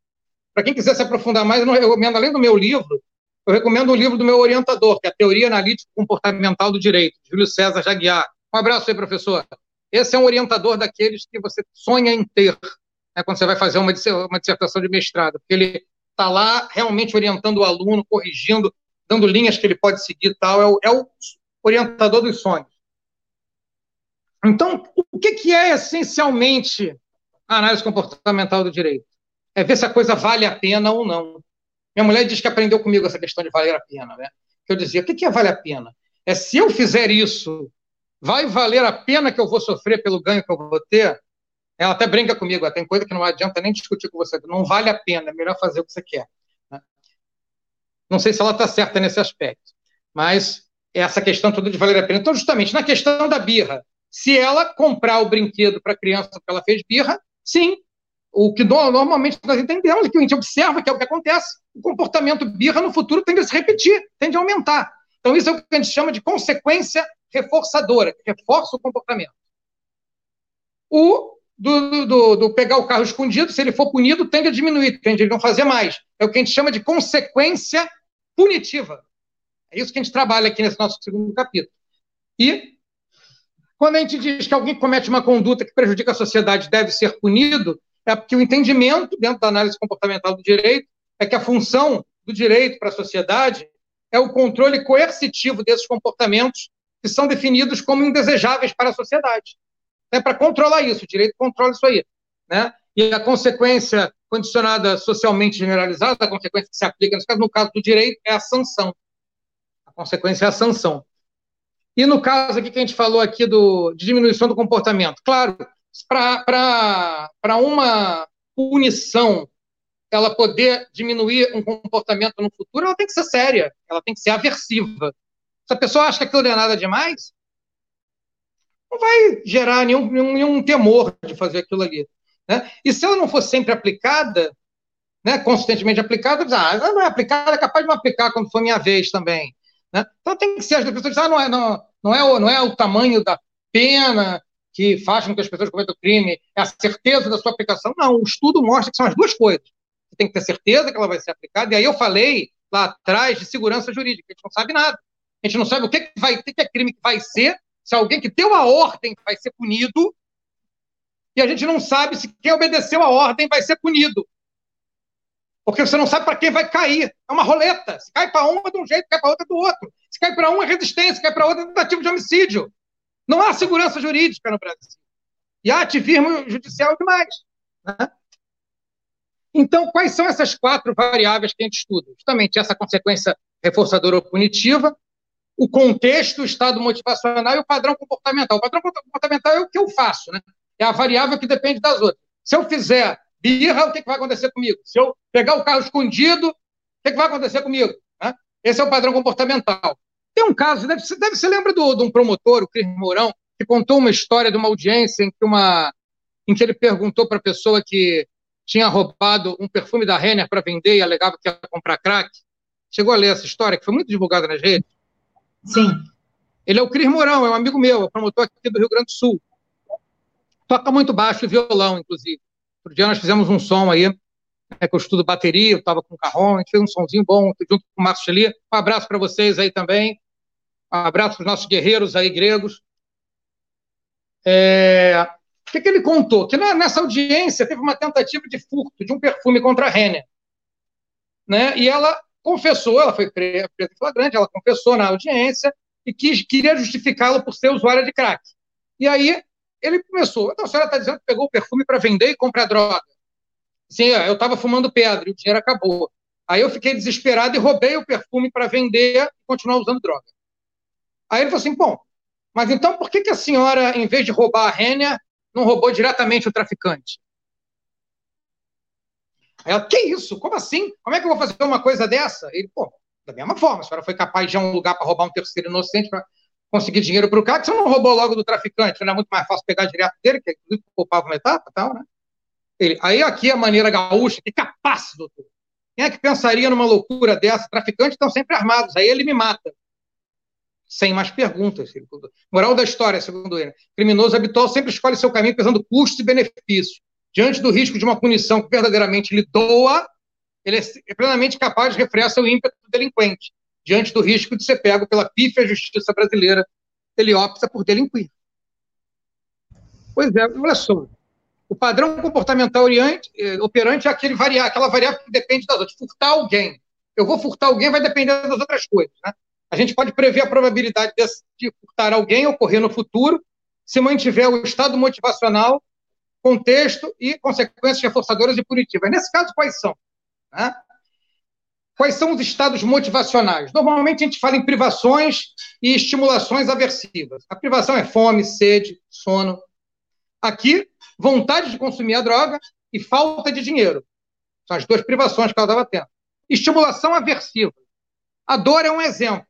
Para quem quiser se aprofundar mais, eu recomendo, além do meu livro, eu recomendo o livro do meu orientador, que é a Teoria Analítica Comportamental do Direito, Júlio César Jaguiar. Um abraço aí, professor. Esse é um orientador daqueles que você sonha em ter né, quando você vai fazer uma, uma dissertação de mestrado, porque ele está lá realmente orientando o aluno, corrigindo, dando linhas que ele pode seguir tal. É o, é o orientador dos sonhos. Então, o que, que é essencialmente a análise comportamental do direito? É ver se a coisa vale a pena ou não. Minha mulher diz que aprendeu comigo essa questão de valer a pena, né? Eu dizia, o que, que é vale a pena? É se eu fizer isso, vai valer a pena que eu vou sofrer pelo ganho que eu vou ter? Ela até brinca comigo, tem coisa que não adianta nem discutir com você, não vale a pena, é melhor fazer o que você quer. Né? Não sei se ela está certa nesse aspecto, mas essa questão toda de valer a pena. Então, justamente, na questão da birra, se ela comprar o brinquedo para a criança porque ela fez birra, sim. O que normalmente nós entendemos, que a gente observa que é o que acontece, o comportamento birra no futuro tende a se repetir, tende a aumentar. Então, isso é o que a gente chama de consequência reforçadora, que reforça o comportamento. O do, do, do, pegar o carro escondido, se ele for punido, tende a diminuir, tende a não fazer mais. É o que a gente chama de consequência punitiva. É isso que a gente trabalha aqui nesse nosso segundo capítulo. E quando a gente diz que alguém comete uma conduta que prejudica a sociedade deve ser punido, é porque o entendimento, dentro da análise comportamental do direito, é que a função do direito para a sociedade é o controle coercitivo desses comportamentos que são definidos como indesejáveis para a sociedade né, para controlar isso, o direito controla isso aí. Né? E a consequência condicionada socialmente generalizada, a consequência que se aplica, caso, no caso do direito, é a sanção. A consequência é a sanção. E no caso aqui que a gente falou aqui do, de diminuição do comportamento, claro, para uma punição ela poder diminuir um comportamento no futuro, ela tem que ser séria, ela tem que ser aversiva. Se a pessoa acha que aquilo não é nada demais, não vai gerar nenhum, nenhum, nenhum temor de fazer aquilo ali. Né? E se ela não for sempre aplicada, né, consistentemente aplicada, ah, não é aplicada, é capaz de não aplicar quando for minha vez também. Né? Então tem que ser, as pessoas dizem, ah, não é, não, não, é o, não é o tamanho da pena que faz com que as pessoas cometam crime, é a certeza da sua aplicação. Não, o estudo mostra que são as duas coisas. Você tem que ter certeza que ela vai ser aplicada, e aí eu falei lá atrás de segurança jurídica, a gente não sabe nada. A gente não sabe o que, vai, o que é crime que vai ser se alguém que deu a ordem vai ser punido, e a gente não sabe se quem obedeceu a ordem vai ser punido. Porque você não sabe para quem vai cair. É uma roleta. Se cai para um é de um jeito, cai para outro é do outro. Se cai para um é resistência, se cai para outro é tentativa de homicídio. Não há segurança jurídica no Brasil. E há ativismo judicial demais. Né? Então, quais são essas quatro variáveis que a gente estuda? Justamente essa consequência reforçadora ou punitiva, o contexto, o estado motivacional e o padrão comportamental. O padrão comportamental é o que eu faço, né? É a variável que depende das outras. Se eu fizer birra, o que, vai acontecer comigo? Se eu pegar o carro escondido, o que, vai acontecer comigo? Esse é o padrão comportamental. Tem um caso, deve, deve se lembra do, de um promotor, o Cris Mourão, que contou uma história de uma audiência em que, uma, em que ele perguntou para a pessoa que tinha roubado um perfume da Renner para vender e alegava que ia comprar crack. Chegou a ler essa história, que foi muito divulgada nas redes? Sim. Ele é o Cris Mourão, é um amigo meu, é promotor aqui do Rio Grande do Sul. Toca muito baixo e violão, inclusive. Outro dia nós fizemos um som aí, né, que eu estudo bateria, eu estava com o Carron, a gente fez um sonzinho bom junto com o Márcio Cheli. Um abraço para vocês aí também. Um abraço para os nossos guerreiros aí gregos. É... O que, que ele contou? Que nessa audiência teve uma tentativa de furto de um perfume contra a Renner. Né? E ela confessou, ela foi presa em flagrante, ela confessou na audiência e quis, queria justificá-lo por ser usuária de crack. E aí ele começou, então a senhora está dizendo que pegou o perfume para vender e comprar droga. Sim, eu estava fumando pedra e o dinheiro acabou. Aí eu fiquei desesperado e roubei o perfume para vender e continuar usando droga. Aí ele falou assim, bom, mas então por que, que a senhora, em vez de roubar a Rênia, não roubou diretamente o traficante? Ela, que isso? Como assim? Como é que eu vou fazer uma coisa dessa? Ele, pô, da mesma forma, a senhora foi capaz de ir a um lugar para roubar um terceiro inocente para conseguir dinheiro para o cara, que você não roubou logo do traficante, não é muito mais fácil pegar direto dele, que inclusive poupava uma etapa e tal, né? Ele, aí aqui a maneira gaúcha, que capaz, doutor. Quem é que pensaria numa loucura dessa? Traficantes estão sempre armados, aí ele me mata. Sem mais perguntas. Moral da história, segundo ele. Criminoso habitual sempre escolhe seu caminho pesando custos e benefícios. Diante do risco de uma punição que verdadeiramente lhe doa, ele é plenamente capaz de refrear seu ímpeto delinquente. Diante do risco de ser pego pela pífia justiça brasileira, ele opta por delinquir. Pois é, olha só. O padrão comportamental eh, operante é aquele variável, aquela variável que depende das outras. Furtar alguém. Eu vou furtar alguém vai depender das outras coisas. Né? A gente pode prever a probabilidade de, de furtar alguém ocorrer no futuro se mantiver o estado motivacional, contexto e consequências reforçadoras e punitivas. Nesse caso, quais são? Né? Quais são os estados motivacionais? Normalmente a gente fala em privações e estimulações aversivas. A privação é fome, sede, sono. Aqui, vontade de consumir a droga e falta de dinheiro. São as duas privações que ela estava tendo. Estimulação aversiva. A dor é um exemplo.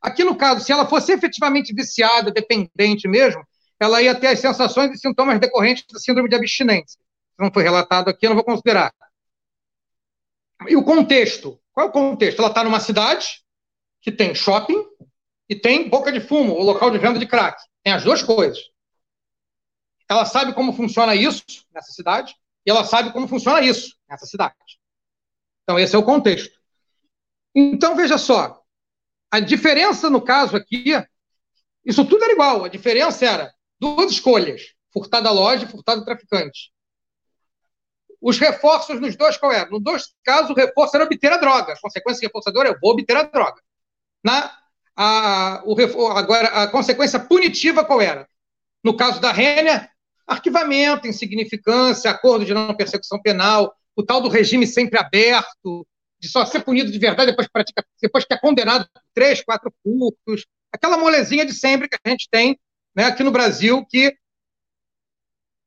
Aqui, no caso, se ela fosse efetivamente viciada, dependente mesmo, ela ia ter as sensações e sintomas decorrentes da síndrome de abstinência. Não foi relatado aqui, eu não vou considerar. E o contexto? Qual é o contexto? Ela está numa cidade que tem shopping e tem boca de fumo, o local de venda de crack. Tem as duas coisas. Ela sabe como funciona isso nessa cidade e ela sabe como funciona isso nessa cidade. Então, esse é o contexto. Então, veja só. A diferença no caso aqui, isso tudo era igual. A diferença era duas escolhas: furtar da loja e furtar do traficante. Os reforços nos dois qual era? Nos dois casos, o reforço era obter a droga. A consequência reforçadora é eu vou obter a droga. Na, a, o, agora, a consequência punitiva qual era? No caso da Renner, arquivamento, insignificância, acordo de não persecução penal, o tal do regime sempre aberto, de só ser punido de verdade depois pratica, depois que é condenado por três, quatro furtos, aquela molezinha de sempre que a gente tem né, aqui no Brasil, que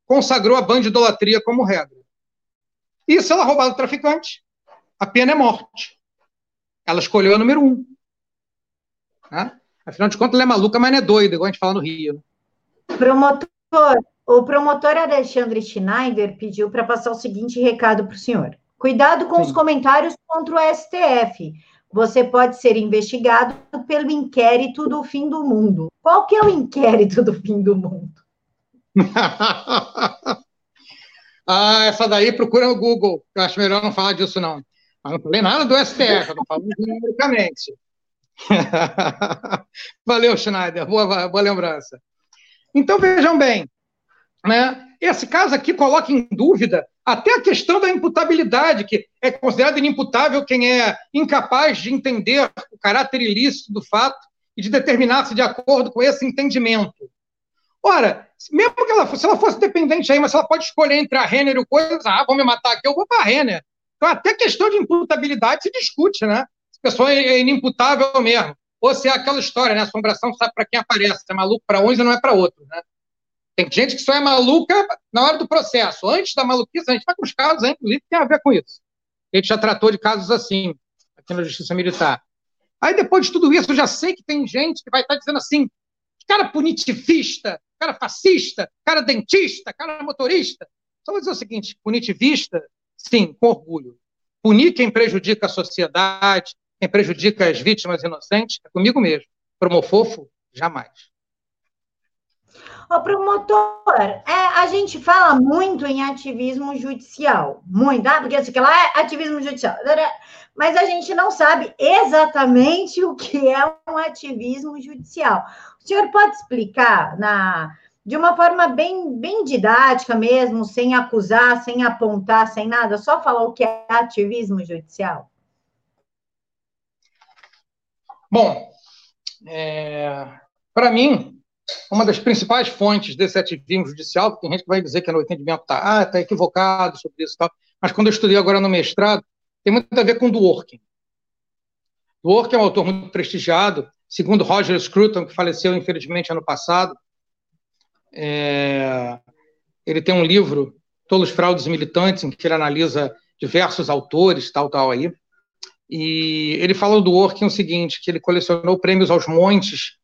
consagrou a bandidolatria como regra. E se ela roubar do traficante, a pena é morte. Ela escolheu a número um. Né? Afinal de contas, ela é maluca, mas não é doida, igual a gente fala no Rio. Né? Promotor, o promotor Alexandre Schneider pediu para passar o seguinte recado para o senhor. Cuidado com Sim. os comentários contra o STF. Você pode ser investigado pelo inquérito do fim do mundo. Qual que é o inquérito do fim do mundo? Ah, essa daí procura no Google. Eu acho melhor não falar disso, não. Eu não falei nada do STF, não falo numericamente. Valeu, Schneider. Boa, boa lembrança. Então, vejam bem, né? esse caso aqui coloca em dúvida até a questão da imputabilidade, que é considerado inimputável quem é incapaz de entender o caráter ilícito do fato e de determinar-se de acordo com esse entendimento. Ora, mesmo que ela se ela fosse dependente aí, mas ela pode escolher entre a Renner e o coisa, ah, vou me matar aqui, eu vou para a Renner. Então, até questão de imputabilidade se discute, né? Se a pessoa é inimputável mesmo. Ou se é aquela história, né? Assombração sabe para quem aparece. É maluco para uns e não é para outro, né? Tem gente que só é maluca na hora do processo. Antes da maluquice, a gente vai com os casos, hein, que tem a ver com isso. A gente já tratou de casos assim, aqui na Justiça Militar. Aí, depois de tudo isso, eu já sei que tem gente que vai estar dizendo assim, cara punitivista, cara fascista, cara dentista, cara motorista. Só vou dizer o seguinte: punitivista, sim, com orgulho. Punir quem prejudica a sociedade, quem prejudica as vítimas inocentes, é comigo mesmo. Promofofo, jamais. Ô, promotor, é, a gente fala muito em ativismo judicial, muito, ah, porque assim, que lá é ativismo judicial, mas a gente não sabe exatamente o que é um ativismo judicial. O senhor pode explicar na, de uma forma bem, bem didática mesmo, sem acusar, sem apontar, sem nada, só falar o que é ativismo judicial? Bom, é, para mim, uma das principais fontes desse ativismo judicial, tem gente que vai dizer que no entendimento está ah, tá equivocado sobre isso e tal, mas quando eu estudei agora no mestrado, tem muito a ver com Dworkin. Dworkin é um autor muito prestigiado, segundo Roger Scruton, que faleceu infelizmente ano passado. É, ele tem um livro, Tolos Fraudes Militantes, em que ele analisa diversos autores, tal, tal aí. E ele fala do Orkin o seguinte, que ele colecionou prêmios aos montes,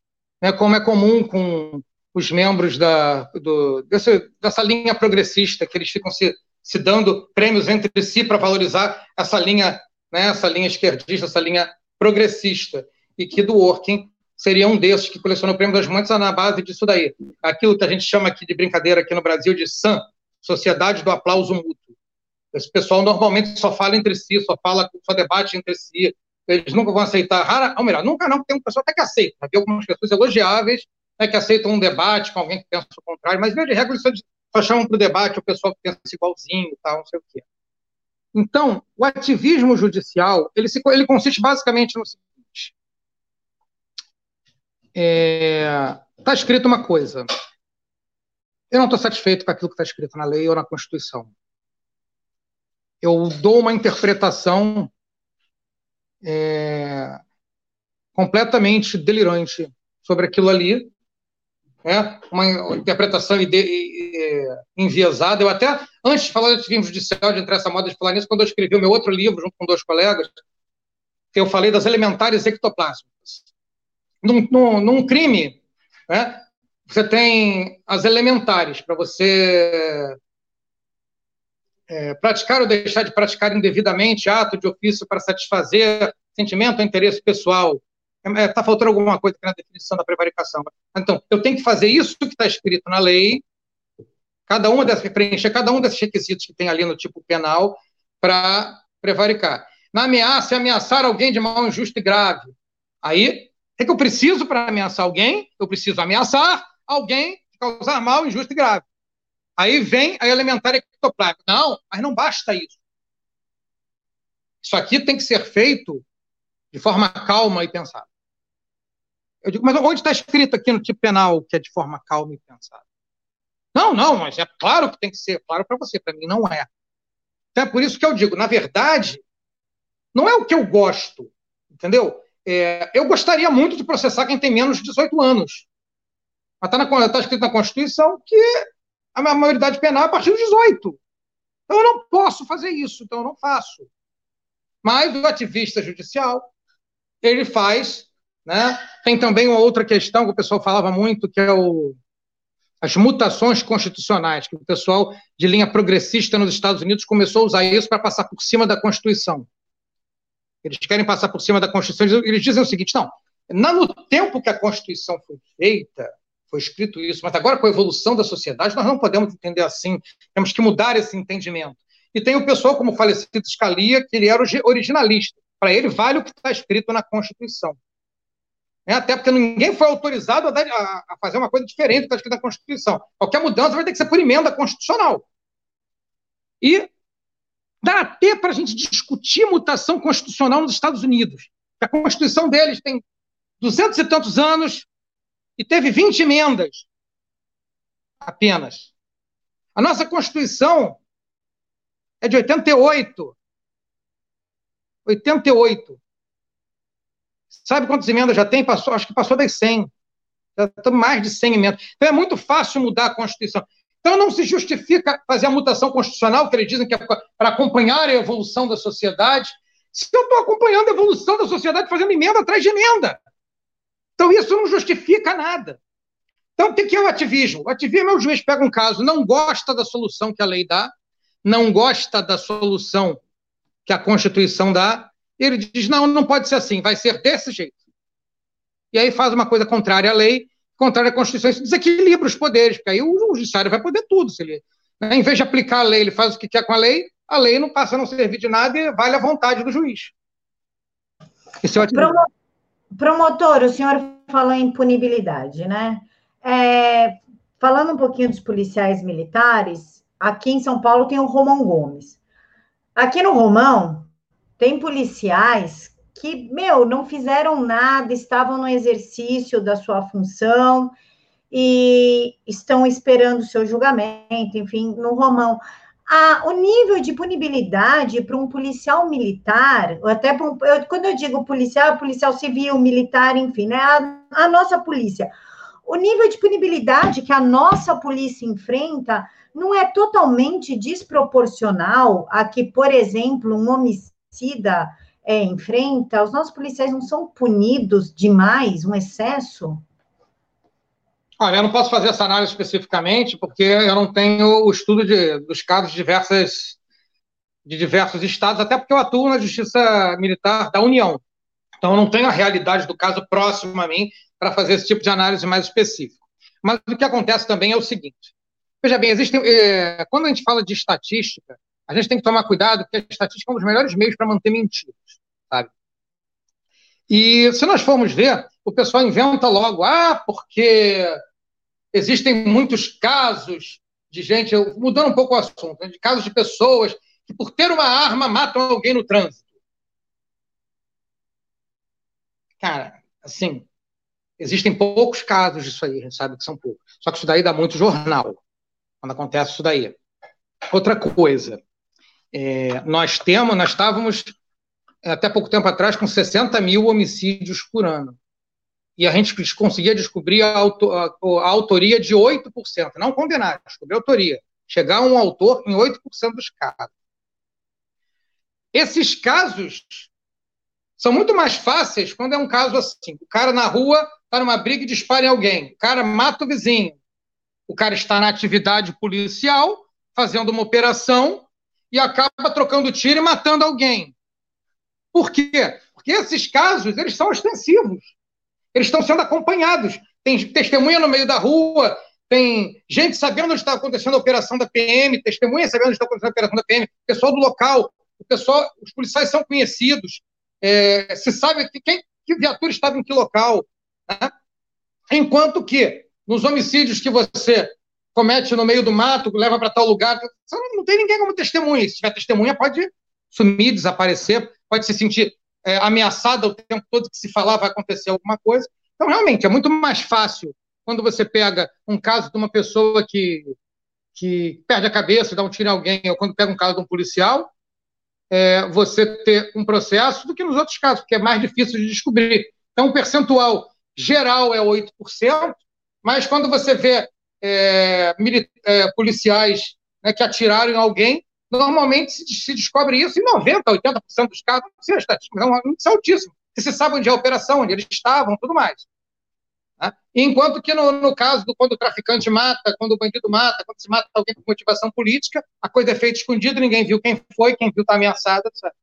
né, como é comum com os membros da, do, dessa, linha progressista, que eles ficam se, se dando prêmios entre si para valorizar essa linha, né, essa linha esquerdista, essa linha progressista, e que do Orkin seria um desses que colecionou prêmios aos montes na base disso daí. Aquilo que a gente chama aqui de brincadeira aqui no Brasil de SAM, Sociedade do Aplauso Mútuo. Esse pessoal normalmente só fala entre si, só fala, só debate entre si. Eles nunca vão aceitar, rara, ou melhor, nunca não, porque tem um pessoal até que aceita. Havia algumas pessoas elogiáveis né, que aceitam um debate com alguém que pensa o contrário, mas, via de regra, eles só, só chamam para o debate o pessoal que pensa igualzinho, tal, não sei o quê. Então, o ativismo judicial, ele, se, ele consiste basicamente no seguinte. Está é, tá escrito uma coisa. Eu não estou satisfeito com aquilo que está escrito na lei ou na Constituição eu dou uma interpretação é, completamente delirante sobre aquilo ali, né? uma interpretação enviesada. Eu até, antes de falar de ativismo judicial, de entrar essa moda de falar nisso, quando eu escrevi o meu outro livro, junto com dois colegas, eu falei das elementares ectoplásmicas. Num, num, num crime, né? você tem as elementares para você é, praticar ou deixar de praticar indevidamente ato de ofício para satisfazer sentimento ou interesse pessoal. Está é, tá faltando alguma coisa na definição da prevaricação. Então, eu tenho que fazer isso que está escrito na lei, cada uma dessas, preencher cada um desses requisitos que tem ali no tipo penal para prevaricar. Na ameaça, ameaçar alguém de mal injusto e grave. Aí, o que eu preciso para ameaçar alguém? Eu preciso ameaçar alguém de causar mal injusto e grave. Aí vem a elementar ectoplasma. Não, mas não basta isso. Isso aqui tem que ser feito de forma calma e pensada. Eu digo, mas onde está escrito aqui no tipo penal que é de forma calma e pensada? Não, não, mas é claro que tem que ser, claro para você, para mim não é. Então é por isso que eu digo, na verdade, não é o que eu gosto, entendeu? É, eu gostaria muito de processar quem tem menos de 18 anos. Mas está tá escrito na Constituição que a maioridade penal a partir dos 18. Então eu não posso fazer isso, então eu não faço. Mas o ativista judicial, ele faz, né? Tem também uma outra questão que o pessoal falava muito, que é o, as mutações constitucionais, que o pessoal de linha progressista nos Estados Unidos começou a usar isso para passar por cima da Constituição. Eles querem passar por cima da Constituição, eles dizem o seguinte, não, no tempo que a Constituição foi feita, foi escrito isso, mas agora com a evolução da sociedade nós não podemos entender assim, temos que mudar esse entendimento. E tem o pessoal como o falecido Scalia, que ele era originalista. Para ele vale o que está escrito na Constituição. É, até porque ninguém foi autorizado a, dar, a fazer uma coisa diferente do que está escrito na Constituição. Qualquer mudança vai ter que ser por emenda constitucional. E dá até para a gente discutir mutação constitucional nos Estados Unidos. A Constituição deles tem duzentos e tantos anos, e teve 20 emendas apenas. A nossa Constituição é de 88. 88. Sabe quantas emendas já tem? Passou, acho que passou das 100. Já estamos mais de 100 emendas. Então é muito fácil mudar a Constituição. Então não se justifica fazer a mutação constitucional, que eles dizem que é para acompanhar a evolução da sociedade, se eu estou acompanhando a evolução da sociedade fazendo emenda atrás de emenda. Então, isso não justifica nada. Então, o que é o ativismo? O ativismo é o juiz pega um caso, não gosta da solução que a lei dá, não gosta da solução que a Constituição dá, ele diz: não, não pode ser assim, vai ser desse jeito. E aí faz uma coisa contrária à lei, contrário à Constituição, isso desequilibra os poderes, porque aí o judiciário vai poder tudo. Se ele, né, em vez de aplicar a lei, ele faz o que quer com a lei, a lei não passa a não servir de nada e vale a vontade do juiz. Esse é o Promotor, o senhor falou em punibilidade, né? É, falando um pouquinho dos policiais militares, aqui em São Paulo tem o Romão Gomes. Aqui no Romão, tem policiais que, meu, não fizeram nada, estavam no exercício da sua função e estão esperando o seu julgamento, enfim, no Romão. A, o nível de punibilidade para um policial militar, até um, eu, quando eu digo policial, policial civil, militar, enfim, né, a, a nossa polícia, o nível de punibilidade que a nossa polícia enfrenta não é totalmente desproporcional a que, por exemplo, um homicida é, enfrenta? Os nossos policiais não são punidos demais, um excesso? Olha, eu não posso fazer essa análise especificamente, porque eu não tenho o estudo de, dos casos de, diversas, de diversos estados, até porque eu atuo na Justiça Militar da União. Então, eu não tenho a realidade do caso próximo a mim para fazer esse tipo de análise mais específica. Mas o que acontece também é o seguinte: veja bem, existem, é, quando a gente fala de estatística, a gente tem que tomar cuidado, porque a estatística é um dos melhores meios para manter mentiras, sabe? E se nós formos ver, o pessoal inventa logo, ah, porque existem muitos casos de gente, mudando um pouco o assunto, né, de casos de pessoas que, por ter uma arma, matam alguém no trânsito. Cara, assim, existem poucos casos disso aí, a gente sabe que são poucos. Só que isso daí dá muito jornal, quando acontece isso daí. Outra coisa, é, nós temos, nós estávamos até pouco tempo atrás com 60 mil homicídios por ano. E a gente conseguia descobrir a, auto, a, a autoria de 8%, não condenar, descobrir a autoria. Chegar a um autor em 8% dos casos. Esses casos são muito mais fáceis quando é um caso assim. O cara na rua está numa briga e dispara em alguém. O cara mata o vizinho. O cara está na atividade policial, fazendo uma operação, e acaba trocando tiro e matando alguém. Por quê? Porque esses casos, eles são extensivos. Eles estão sendo acompanhados. Tem testemunha no meio da rua, tem gente sabendo onde está acontecendo a operação da PM, testemunha sabendo onde está acontecendo a operação da PM, pessoal do local, o pessoal, os policiais são conhecidos, é, se sabe que, quem, que viatura estava em que local. Né? Enquanto que nos homicídios que você comete no meio do mato, leva para tal lugar, você não tem ninguém como testemunha. Se tiver testemunha, pode sumir, desaparecer, pode se sentir é, ameaçada o tempo todo que se falar vai acontecer alguma coisa. Então, realmente, é muito mais fácil quando você pega um caso de uma pessoa que, que perde a cabeça, dá um tiro em alguém, ou quando pega um caso de um policial, é, você ter um processo do que nos outros casos, porque é mais difícil de descobrir. Então, o percentual geral é 8%, mas quando você vê é, é, policiais né, que atiraram em alguém, Normalmente se, descobre isso em 90%, 80% dos casos, não a estatística, é um índice altíssimo. Que se sabe onde é a operação, onde eles estavam, tudo mais. Né? Enquanto que no, no caso do quando o traficante mata, quando o bandido mata, quando se mata alguém por motivação política, a coisa é feita escondida, ninguém viu quem foi, quem viu está ameaçado, etc.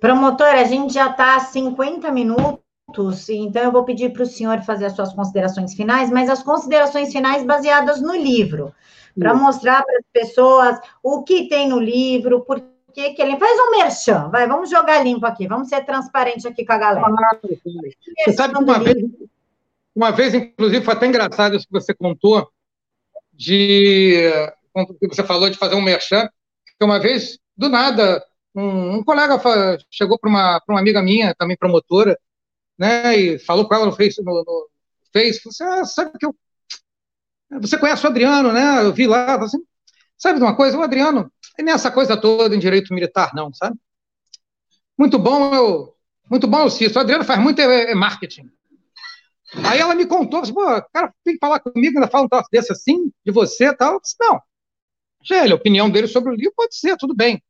Promotor, a gente já está há 50 minutos, então eu vou pedir para o senhor fazer as suas considerações finais, mas as considerações finais baseadas no livro para mostrar para as pessoas o que tem no livro, por que, que ele faz um merchan, vai, vamos jogar limpo aqui, vamos ser transparente aqui com a galera. Você sabe que uma vez, uma vez, inclusive, foi até engraçado isso que você contou, de que você falou de fazer um merchan, que uma vez, do nada, um, um colega chegou para uma, uma amiga minha, também promotora, né, e falou com ela no Face, no, no Face, falou assim, ah, sabe que eu você conhece o Adriano, né? Eu vi lá, assim, sabe de uma coisa? O Adriano, nem essa coisa toda em direito militar, não, sabe? Muito bom, eu, muito bom o Cícero. O Adriano faz muito é, é marketing. Aí ela me contou, disse, pô, cara, tem que falar comigo, ainda fala um troço desse assim, de você e tal. Eu disse, não. Gelha, a opinião dele sobre o livro pode ser, tudo bem.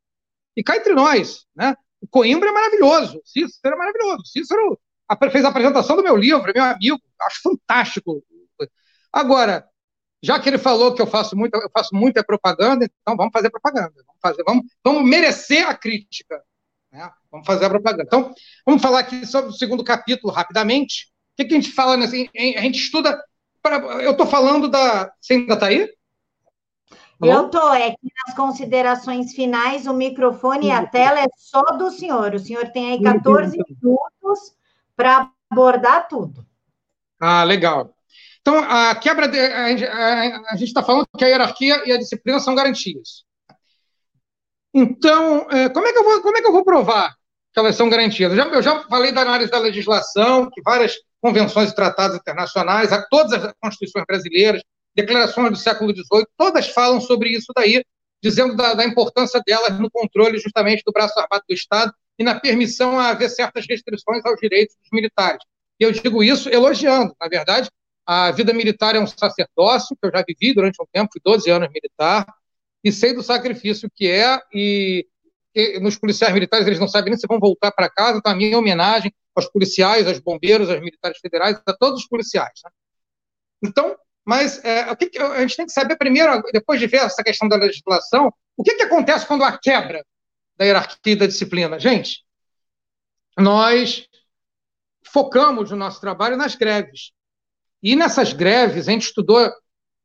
E cá entre nós, né? O Coimbra é maravilhoso, o Cícero é maravilhoso. O Cícero fez a apresentação do meu livro, é meu amigo, acho fantástico. Agora, já que ele falou que eu faço muita, eu faço muita propaganda, então vamos fazer propaganda. Vamos, fazer, vamos, vamos merecer a crítica. Né? Vamos fazer a propaganda. Então, vamos falar aqui sobre o segundo capítulo, rapidamente, que, que a gente fala, a gente estuda. Pra, eu estou falando da. Você ainda está aí? Eu estou, é que nas considerações finais o microfone e a tela é só do senhor. O senhor tem aí 14 minutos para abordar tudo. Ah, legal. Então, a quebra. De, a, a, gente está falando que a hierarquia e a disciplina são garantias. Então, é, como é que eu vou, como é que eu vou provar que elas são garantias? Eu já, eu já falei da análise da legislação, que várias convenções e tratados internacionais, todas as constituições brasileiras, declarações do século XVIII, todas falam sobre isso daí, dizendo da, da, importância delas no controle justamente do braço armado do Estado e na permissão a haver certas restrições aos direitos dos militares. E eu digo isso elogiando, na verdade, a vida militar é um sacerdócio, que eu já vivi durante um tempo, fui 12 anos militar, e sei do sacrifício que é, e, e nos policiais militares eles não sabem nem se vão voltar para casa, então a minha homenagem aos policiais, aos bombeiros, aos militares federais, a todos os policiais. Né? Então, mas é, a gente tem que saber primeiro, depois de ver essa questão da legislação, o que, que acontece quando há quebra da hierarquia e da disciplina? Gente, nós focamos o nosso trabalho nas greves. E nessas greves, a gente estudou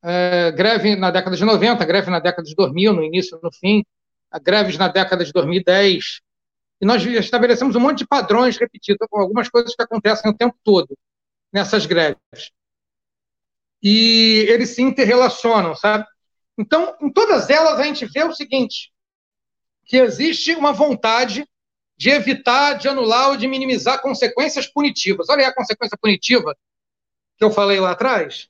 é, greve na década de 90, greve na década de 2000, no início no fim, greves na década de 2010. E nós estabelecemos um monte de padrões repetidos, algumas coisas que acontecem o tempo todo nessas greves e eles se interrelacionam, sabe? Então, em todas elas, a gente vê o seguinte: que existe uma vontade de evitar, de anular ou de minimizar consequências punitivas. Olha aí a consequência punitiva que eu falei lá atrás.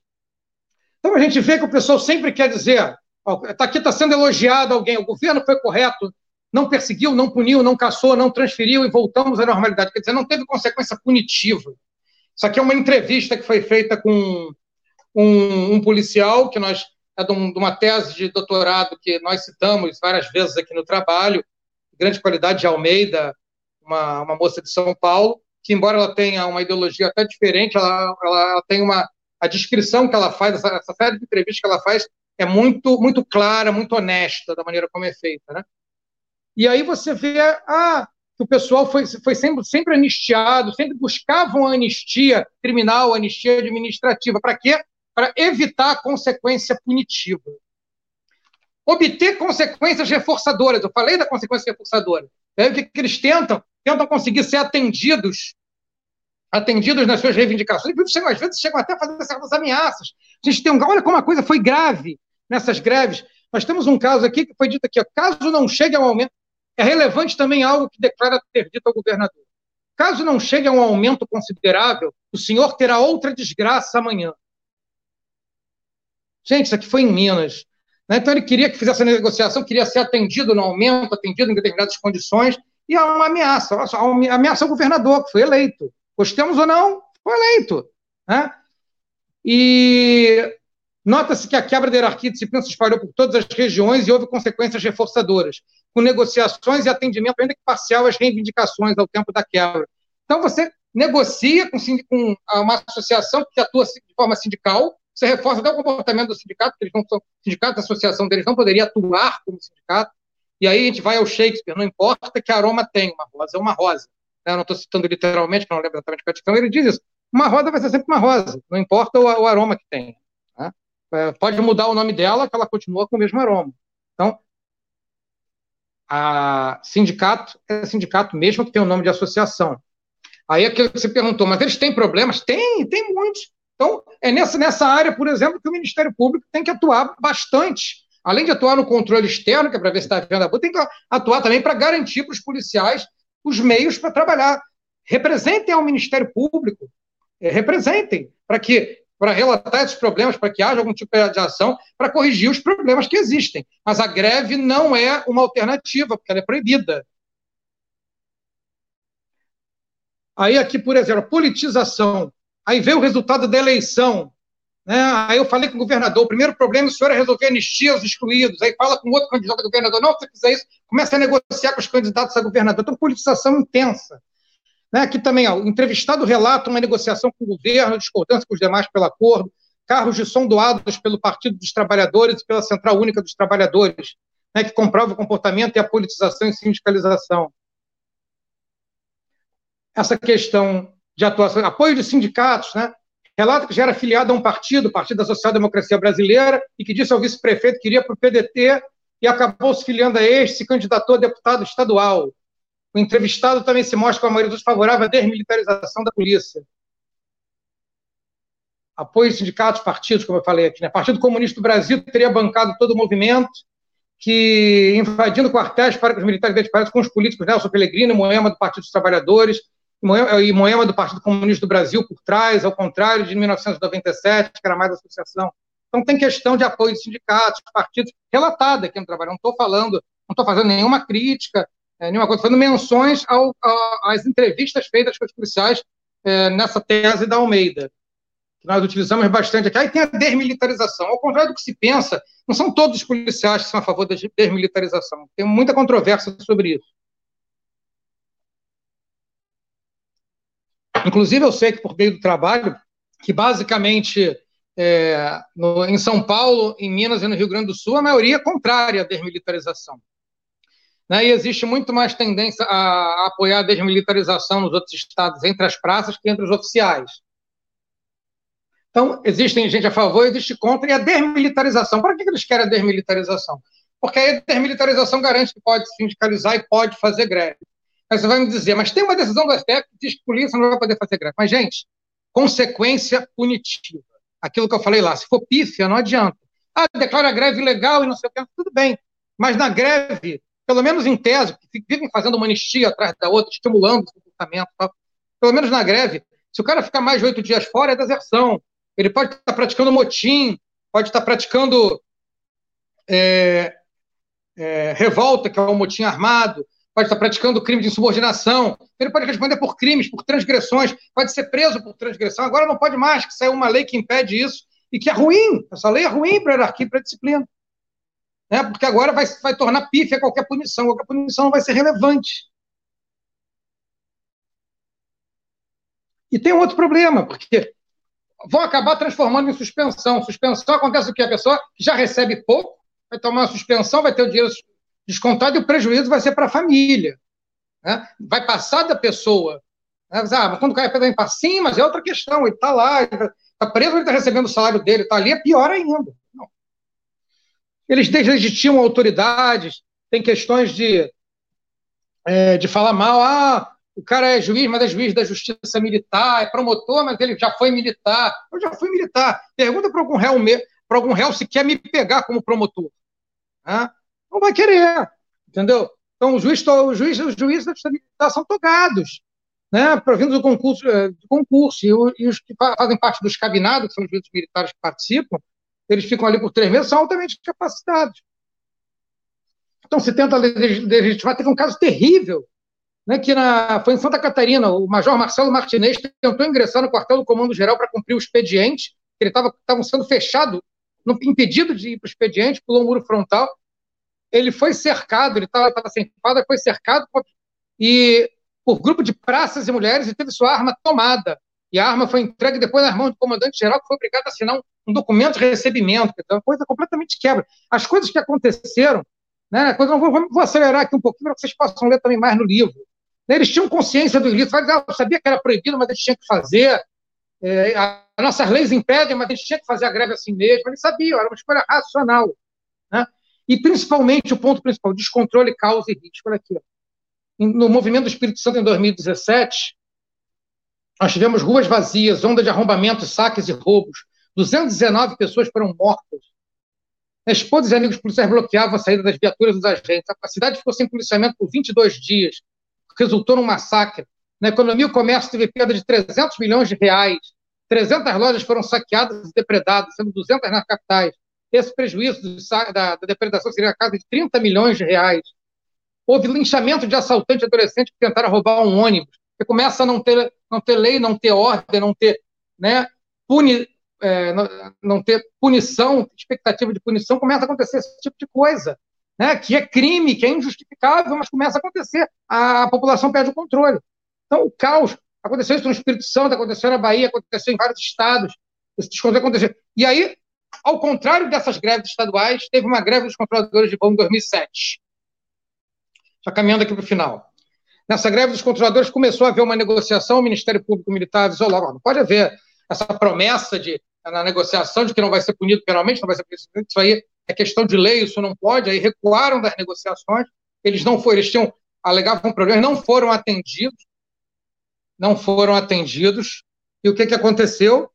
Então, a gente vê que o pessoal sempre quer dizer: ó, tá aqui está sendo elogiado alguém, o governo foi correto, não perseguiu, não puniu, não caçou, não transferiu e voltamos à normalidade. Quer dizer, não teve consequência punitiva. Isso aqui é uma entrevista que foi feita com um, um policial que nós é de, um, de, uma tese de doutorado que nós citamos várias vezes aqui no trabalho, grande qualidade de Almeida, uma, uma moça de São Paulo, que embora ela tenha uma ideologia até diferente, ela, ela, ela tem uma a descrição que ela faz, essa, essa, série de entrevistas que ela faz é muito muito clara, muito honesta da maneira como é feita, né? E aí você vê ah, que o pessoal foi, foi sempre, sempre anistiado, sempre buscavam anistia criminal, anistia administrativa. Para quê? para evitar a consequência punitiva. Obter consequências reforçadoras. Eu falei da consequência reforçadora. É o que eles tentam? Tentam conseguir ser atendidos atendidos nas suas reivindicações, e às vezes chegam até a fazer certas ameaças. A gente tem um, olha como a coisa foi grave nessas greves. Nós temos um caso aqui que foi dito aqui, ó, caso não chegue a um aumento, é relevante também algo que declara ter dito ao governador. Caso não chegue a um aumento considerável, o senhor terá outra desgraça amanhã. Gente, isso aqui foi em Minas. Né? Então ele queria que fizesse a negociação, queria ser atendido no aumento, atendido em determinadas condições, e há uma ameaça, uma ameaça ao governador, que foi eleito. Gostemos ou não, foi eleito. Né? E nota-se que a quebra da hierarquia de disciplina se espalhou por todas as regiões e houve consequências reforçadoras, com negociações e atendimento, ainda que parcial, às reivindicações ao tempo da quebra. Então você negocia com, com uma associação que atua de forma sindical, você reforça até o comportamento do sindicato, que eles não são sindicato, a associação deles não poderia atuar como sindicato. E aí a gente vai ao Shakespeare, não importa que aroma tem, uma rosa é uma rosa. Eu não estou citando literalmente, que não lembro exatamente a questão, ele diz isso. Uma rosa vai ser sempre uma rosa, não importa o, o aroma que tem. Né? É, pode mudar o nome dela, que ela continua com o mesmo aroma. Então, a sindicato é sindicato mesmo que tem o nome de associação. Aí é que você perguntou, mas eles têm problemas? Tem, tem muitos. Então, é nessa, nessa área, por exemplo, que o Ministério Público tem que atuar bastante. Além de atuar no controle externo, que é para ver se está havendo abuso, tem que atuar também para garantir para os policiais os meios para trabalhar. Representem ao Ministério Público, é, representem, para que para relatar esses problemas, para que haja algum tipo de ação, para corrigir os problemas que existem. Mas a greve não é uma alternativa, porque ela é proibida. Aí aqui, por exemplo, a politização Aí veio o resultado da eleição. Né? Aí eu falei com o governador: o primeiro problema, o senhor é resolver anistia aos excluídos. Aí fala com outro candidato a governador: não, se você fizer isso, começa a negociar com os candidatos a governador. Então, politização intensa. Né? Aqui também, ó, o entrevistado relata uma negociação com o governo, discordância com os demais pelo acordo, carros de som doados pelo Partido dos Trabalhadores e pela Central Única dos Trabalhadores, né, que comprova o comportamento e a politização e sindicalização. Essa questão de atuação, apoio de sindicatos, né? Relata que já era filiado a um partido, o Partido da Social Democracia Brasileira, e que disse ao vice-prefeito que iria para o PDT e acabou se filiando a este, se candidatou a deputado estadual. O entrevistado também se mostra com a maioria dos favorável à desmilitarização da polícia. Apoio sindicatos, partidos, como eu falei aqui. Né? Partido Comunista do Brasil teria bancado todo o movimento, que invadindo quartéis para que os militares identificassem com os políticos Nelson Pellegrino, Moema do Partido dos Trabalhadores, e Moema do Partido Comunista do Brasil por trás, ao contrário de 1997, que era mais associação. Então tem questão de apoio de sindicatos, partidos, relatada aqui no trabalho. Não estou falando, não estou fazendo nenhuma crítica, é, nenhuma coisa, fazendo menções ao, às entrevistas feitas com os policiais é, nessa tese da Almeida, que nós utilizamos bastante aqui. Aí tem a desmilitarização. Ao contrário do que se pensa, não são todos os policiais que são a favor da desmilitarização. Tem muita controvérsia sobre isso. Inclusive, eu sei que por meio do trabalho, que basicamente é, no, em São Paulo, em Minas e no Rio Grande do Sul, a maioria é contrária à desmilitarização. Né? E existe muito mais tendência a, a, apoiar a desmilitarização nos outros estados, entre as praças, que entre os oficiais. Então, existem gente a favor, existe contra, e a desmilitarização. Para que eles querem a desmilitarização? Porque a desmilitarização garante que pode sindicalizar e pode fazer greve. Aí você vai me dizer, mas tem uma decisão do STF que diz que a polícia não vai poder fazer greve. Mas, gente, consequência punitiva. Aquilo que eu falei lá, se for pífia, não adianta. Ah, declara greve legal e não sei o que, tudo bem. Mas na greve, pelo menos em tese, que vivem fazendo uma anistia atrás da outra, estimulando o comportamento, tal. pelo menos na greve, se o cara ficar mais de oito dias fora, é deserção. Ele pode estar praticando motim, pode estar praticando é, é, revolta, que é um motim armado, pode estar praticando crime de insubordinação, ele pode responder por crimes, por transgressões, pode ser preso por transgressão. Agora não pode mais, que saiu uma lei que impede isso, e que é ruim. Essa lei é ruim para a hierarquia e para a disciplina. Né? Porque agora vai, vai tornar pífia qualquer punição, qualquer punição não vai ser relevante. E tem um outro problema, porque vão acabar transformando em suspensão. Suspensão acontece o que? A pessoa já recebe pouco, vai tomar uma suspensão, vai ter o dinheiro descontado e o prejuízo vai ser para a família. Né? Vai passar da pessoa. Né? Ah, quando o cara vai para cima, mas é outra questão. Ele está lá, está preso, ele está recebendo o salário dele, está ali, é pior ainda. Não. Eles deslegitimam autoridades, tem questões de, é, de falar mal. Ah, o cara é juiz, mas é juiz da justiça militar, é promotor, mas ele já foi militar. Eu já fui militar. Pergunta para algum réu, para algum réu se quer me pegar como promotor. Né? Não vai querer, entendeu? Então, o juiz, o juiz, os juízes da estabilidade são togados, né, provindo do concurso, eh, do concurso e, o, e, os que fazem parte dos cabinados, que são os juízes militares que participam, eles ficam ali por três meses, são altamente capacitados. Então, se tenta legitimar, teve um caso terrível, né, que na, foi em Santa Catarina, o major Marcelo Martinez tentou ingressar no quartel do Comando Geral para cumprir o expediente, ele estava sendo fechado, impedido de ir para o expediente, pulou o um muro frontal, ele foi cercado, ele estava sem espada, foi cercado e por grupo de praças e mulheres e teve sua arma tomada. E a arma foi entregue depois nas mãos do comandante-geral, que foi obrigado a assinar um, um documento de recebimento. Então, uma coisa completamente quebra. As coisas que aconteceram, né, coisa, vou, vou, acelerar aqui um pouquinho para que vocês possam ler também mais no livro. Né, eles tinham consciência do ilícito, ah, sabia que era proibido, mas eles tinham que fazer. É, a, nossas leis impedem, mas eles tinham que fazer a greve assim mesmo. Eles sabiam, era uma escolha racional. E, principalmente, o ponto principal, descontrole, causa e risco. Olha aqui. No movimento do Espírito Santo, em 2017, nós tivemos ruas vazias, onda de arrombamentos, saques e roubos. 219 pessoas foram mortas. Esposos e amigos policiais bloqueavam a saída das viaturas dos agentes. A cidade ficou sem policiamento por 22 dias. Resultou num massacre. Na economia, o comércio teve perda de 300 milhões de reais. 300 lojas foram saqueadas e depredadas, sendo 200 nas capitais. Esse prejuízo da, da depredação seria a casa de 30 milhões de reais. Houve linchamento de assaltantes adolescentes que tentaram roubar um ônibus. Você começa a não ter, não ter lei, não ter ordem, não ter, né, puni, é, não, ter punição, expectativa de punição, começa a acontecer esse tipo de coisa. Né, que é crime, que é injustificável, mas começa a acontecer. A, população perde o controle. Então, o caos. Aconteceu isso no Espírito Santo, aconteceu na Bahia, aconteceu em vários estados. Descontrole aconteceu. E aí, ao contrário dessas greves estaduais, teve uma greve dos controladores de voo em 2007. Já caminhando aqui para o final. Nessa greve dos controladores começou a haver uma negociação, o Ministério Público Militar avisou logo, não pode haver essa promessa de na negociação de que não vai ser punido penalmente, não vai ser punido, isso aí é questão de lei, isso não pode, aí recuaram das negociações, eles não foram, eles tinham, alegavam problemas, não foram atendidos, não foram atendidos, e o que, que aconteceu?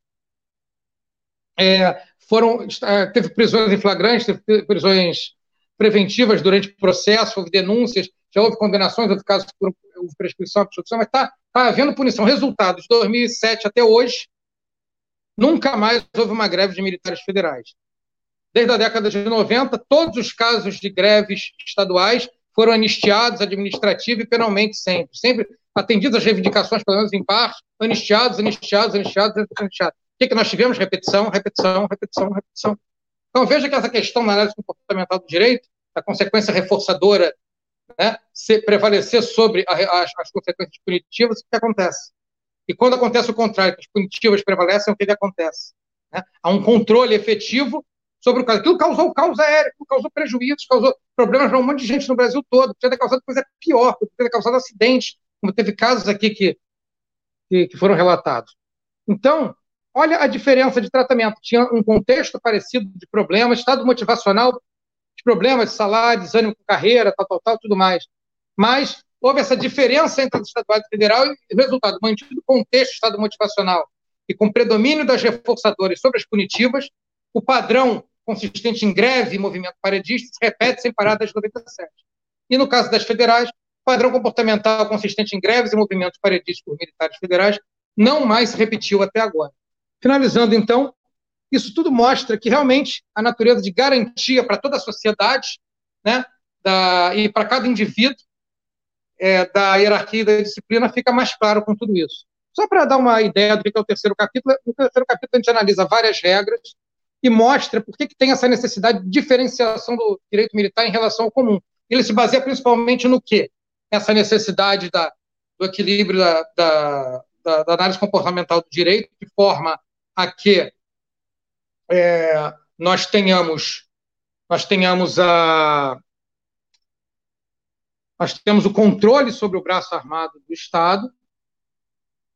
É, foram, teve prisões em flagrantes, teve prisões preventivas durante o processo, houve denúncias, já houve condenações, houve casos por houve prescrição, absolução, mas está tá havendo punição. Resultados, de 2007 até hoje, nunca mais houve uma greve de militares federais. Desde a década de 90, todos os casos de greves estaduais foram anistiados administrativa e penalmente sempre. Sempre atendidas as reivindicações, pelo menos em parte, anistiados, anistiados, anistiados, anistiados. Que, que nós tivemos? Repetição, repetição, repetição, repetição. Então, veja que essa questão na análise comportamental do direito, a consequência reforçadora, né, se prevalecer sobre a, as, as, consequências punitivas, o que acontece? E quando acontece o contrário, que as punitivas prevalecem, o que, que acontece? Né? Há um controle efetivo sobre o caso. Aquilo causou caos aéreo, causou prejuízos, causou problemas para um monte de gente no Brasil todo. Podia ter causado coisa pior, podia ter causado acidentes, como teve casos aqui que, que, que foram relatados. Então, olha a diferença de tratamento. Tinha um contexto parecido de problemas, estado motivacional, de problemas salário, desânimo com carreira, tal, tal, tal, tudo mais. Mas houve essa diferença entre o estadual e federal e, resultado, mantido o contexto estado motivacional e com predomínio das reforçadoras sobre as punitivas, o padrão consistente em greve e movimento paredista se repete sem parar desde 97. E no caso das federais, padrão comportamental consistente em greves e movimentos paredistas por militares federais não mais se repetiu até agora. Finalizando, então, isso tudo mostra que realmente a natureza de garantia para toda a sociedade né, da, e para cada indivíduo é, da hierarquia e da disciplina fica mais claro com tudo isso. Só para dar uma ideia do que é o terceiro capítulo, no terceiro capítulo a gente analisa várias regras e mostra por que, que tem essa necessidade de diferenciação do direito militar em relação ao comum. Ele se baseia principalmente no quê? Essa necessidade da, do equilíbrio da, da, da, da análise comportamental do direito, de forma a que é, nós tenhamos nós tenhamos a nós temos o controle sobre o braço armado do Estado,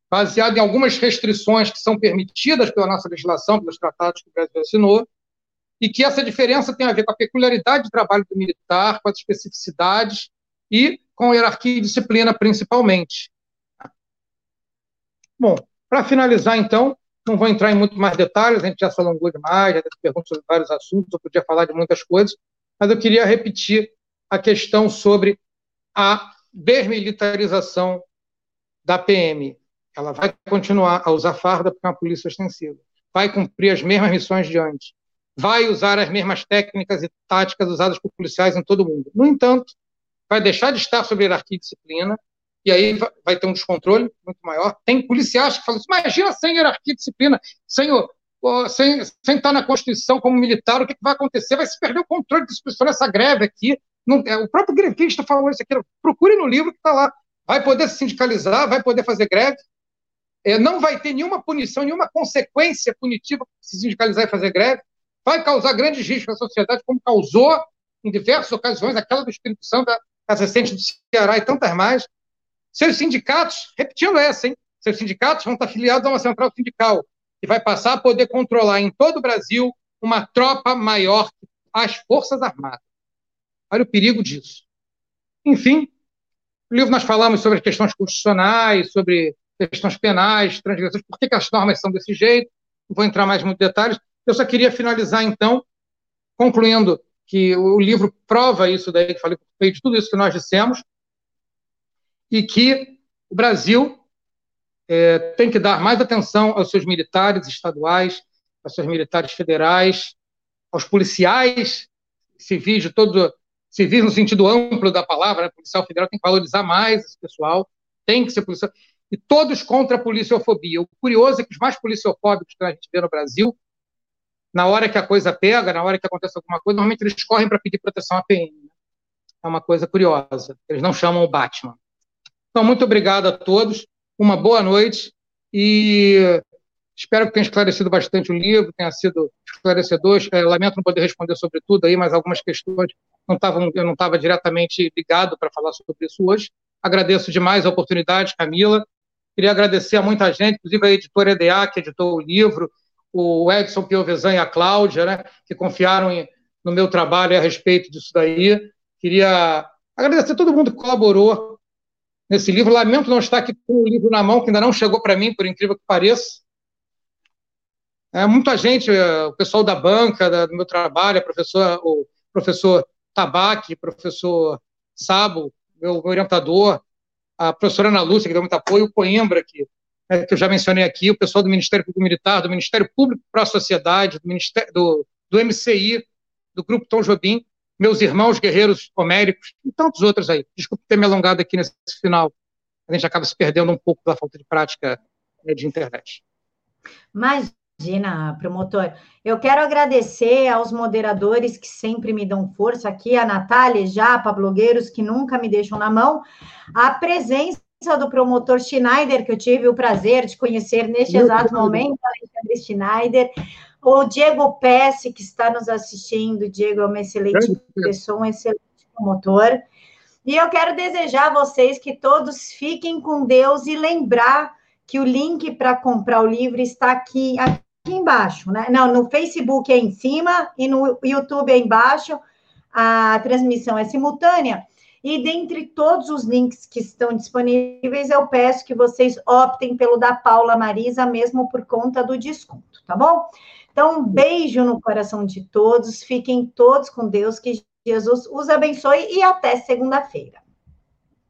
baseado em algumas restrições que são permitidas pela nossa legislação, pelos tratados que o Brasil assinou, e que essa diferença tem a ver com a peculiaridade de trabalho do militar, com as especificidades e com a hierarquia e disciplina, principalmente. Bom, para finalizar, então, não vou entrar em muito mais detalhes, a gente já se alongou demais, já teve perguntas sobre vários assuntos, eu podia falar de muitas coisas, mas eu queria repetir a questão sobre a desmilitarização da PM. Ela vai continuar a usar farda porque é uma polícia ostensiva. Vai cumprir as mesmas missões de antes. Vai usar as mesmas técnicas e táticas usadas por policiais em todo o mundo. No entanto, vai deixar de estar sob hierarquia e disciplina, e aí vai ter um descontrole muito maior. Tem policiais que falam assim, imagina sem hierarquia e disciplina, sem, sem, sem estar na Constituição como militar, o que, vai acontecer? Vai se perder o controle de discussão nessa greve aqui. Não, é, o próprio grevista falou isso aqui, procure no livro que está lá. Vai poder se sindicalizar, vai poder fazer greve, é, não vai ter nenhuma punição, nenhuma consequência punitiva se sindicalizar e fazer greve, vai causar grandes riscos à sociedade, como causou em diversas ocasiões, aquela do Espírito Santo, as do Ceará e tantas mais. Seus sindicatos, repetindo essa, hein? Seus sindicatos vão estar afiliados a uma central sindical que vai passar a poder controlar em todo o Brasil uma tropa maior que as Forças Armadas. Olha o perigo disso. Enfim, no livro nós falamos sobre as questões constitucionais, sobre questões penais, transgressões, por que, que as normas são desse jeito, não vou entrar mais em muitos detalhes. Eu só queria finalizar, então, concluindo que o livro prova isso daí, que falei de tudo isso que nós dissemos, e que o Brasil é, tem que dar mais atenção aos seus militares estaduais, aos seus militares federais, aos policiais civis de todo civis no sentido amplo da palavra, né? policial federal tem que valorizar mais esse pessoal, tem que ser policial e todos contra a policiofobia. O curioso é que os mais policiofóbicos que a gente vê no Brasil, na hora que a coisa pega, na hora que acontece alguma coisa, normalmente eles correm para pedir proteção à PM. Né? É uma coisa curiosa. Eles não chamam o Batman. Então, muito obrigado a todos, uma boa noite e espero que tenha esclarecido bastante o livro, tenha sido esclarecedor. É, lamento não poder responder sobre tudo aí, mas algumas questões não tavam, eu não estava diretamente ligado para falar sobre isso hoje, Agradeço demais a oportunidade, Camila. Queria agradecer a muita gente, inclusive a editora EDA, que editou o livro, o Edson Piovesan e a Cláudia, né, que confiaram em, no meu trabalho a respeito disso daí. Queria agradecer a todo mundo que colaborou nesse livro. Lamento não estar aqui com o livro na mão, que ainda não chegou para mim, por incrível que pareça. É, muita gente, é, o pessoal da banca, da, do meu trabalho, professor, o professor Tabaque, professor Sabo, meu, meu, orientador, a professora Ana Lúcia, que deu muito apoio, o Coimbra, que, é, que eu já mencionei aqui, o pessoal do Ministério Público Militar, do Ministério Público para a Sociedade, do, Ministério, do, do MCI, do Grupo Tom Jobim, meus irmãos guerreiros homéricos e tantos outros aí. Desculpe ter me alongado aqui nesse final. A gente acaba se perdendo um pouco da falta de prática né, de internet. Imagina, promotor. Eu quero agradecer aos moderadores que sempre me dão força aqui, a Natália, Japa, blogueiros que nunca me deixam na mão, a presença do promotor Schneider, que eu tive o prazer de conhecer neste exato momento, Alexandre Schneider, o Diego Pesce, que está nos assistindo, Diego é uma excelente pessoa, um excelente promotor. E eu quero desejar a vocês que todos fiquem com Deus e lembrar que o link para comprar o livro está aqui, aqui embaixo, né? Não, no Facebook é em cima e no YouTube é embaixo. A transmissão é simultânea. E dentre todos os links que estão disponíveis, eu peço que vocês optem pelo da Paula Marisa, mesmo por conta do desconto, tá bom? Então, um beijo no coração de todos, fiquem todos com Deus, que Jesus os abençoe e até segunda-feira.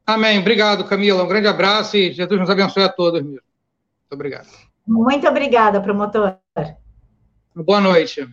Amém. Obrigado, Camila. Um grande abraço e Jesus nos abençoe a todos. Muito obrigado. Muito obrigada, promotor. Boa noite.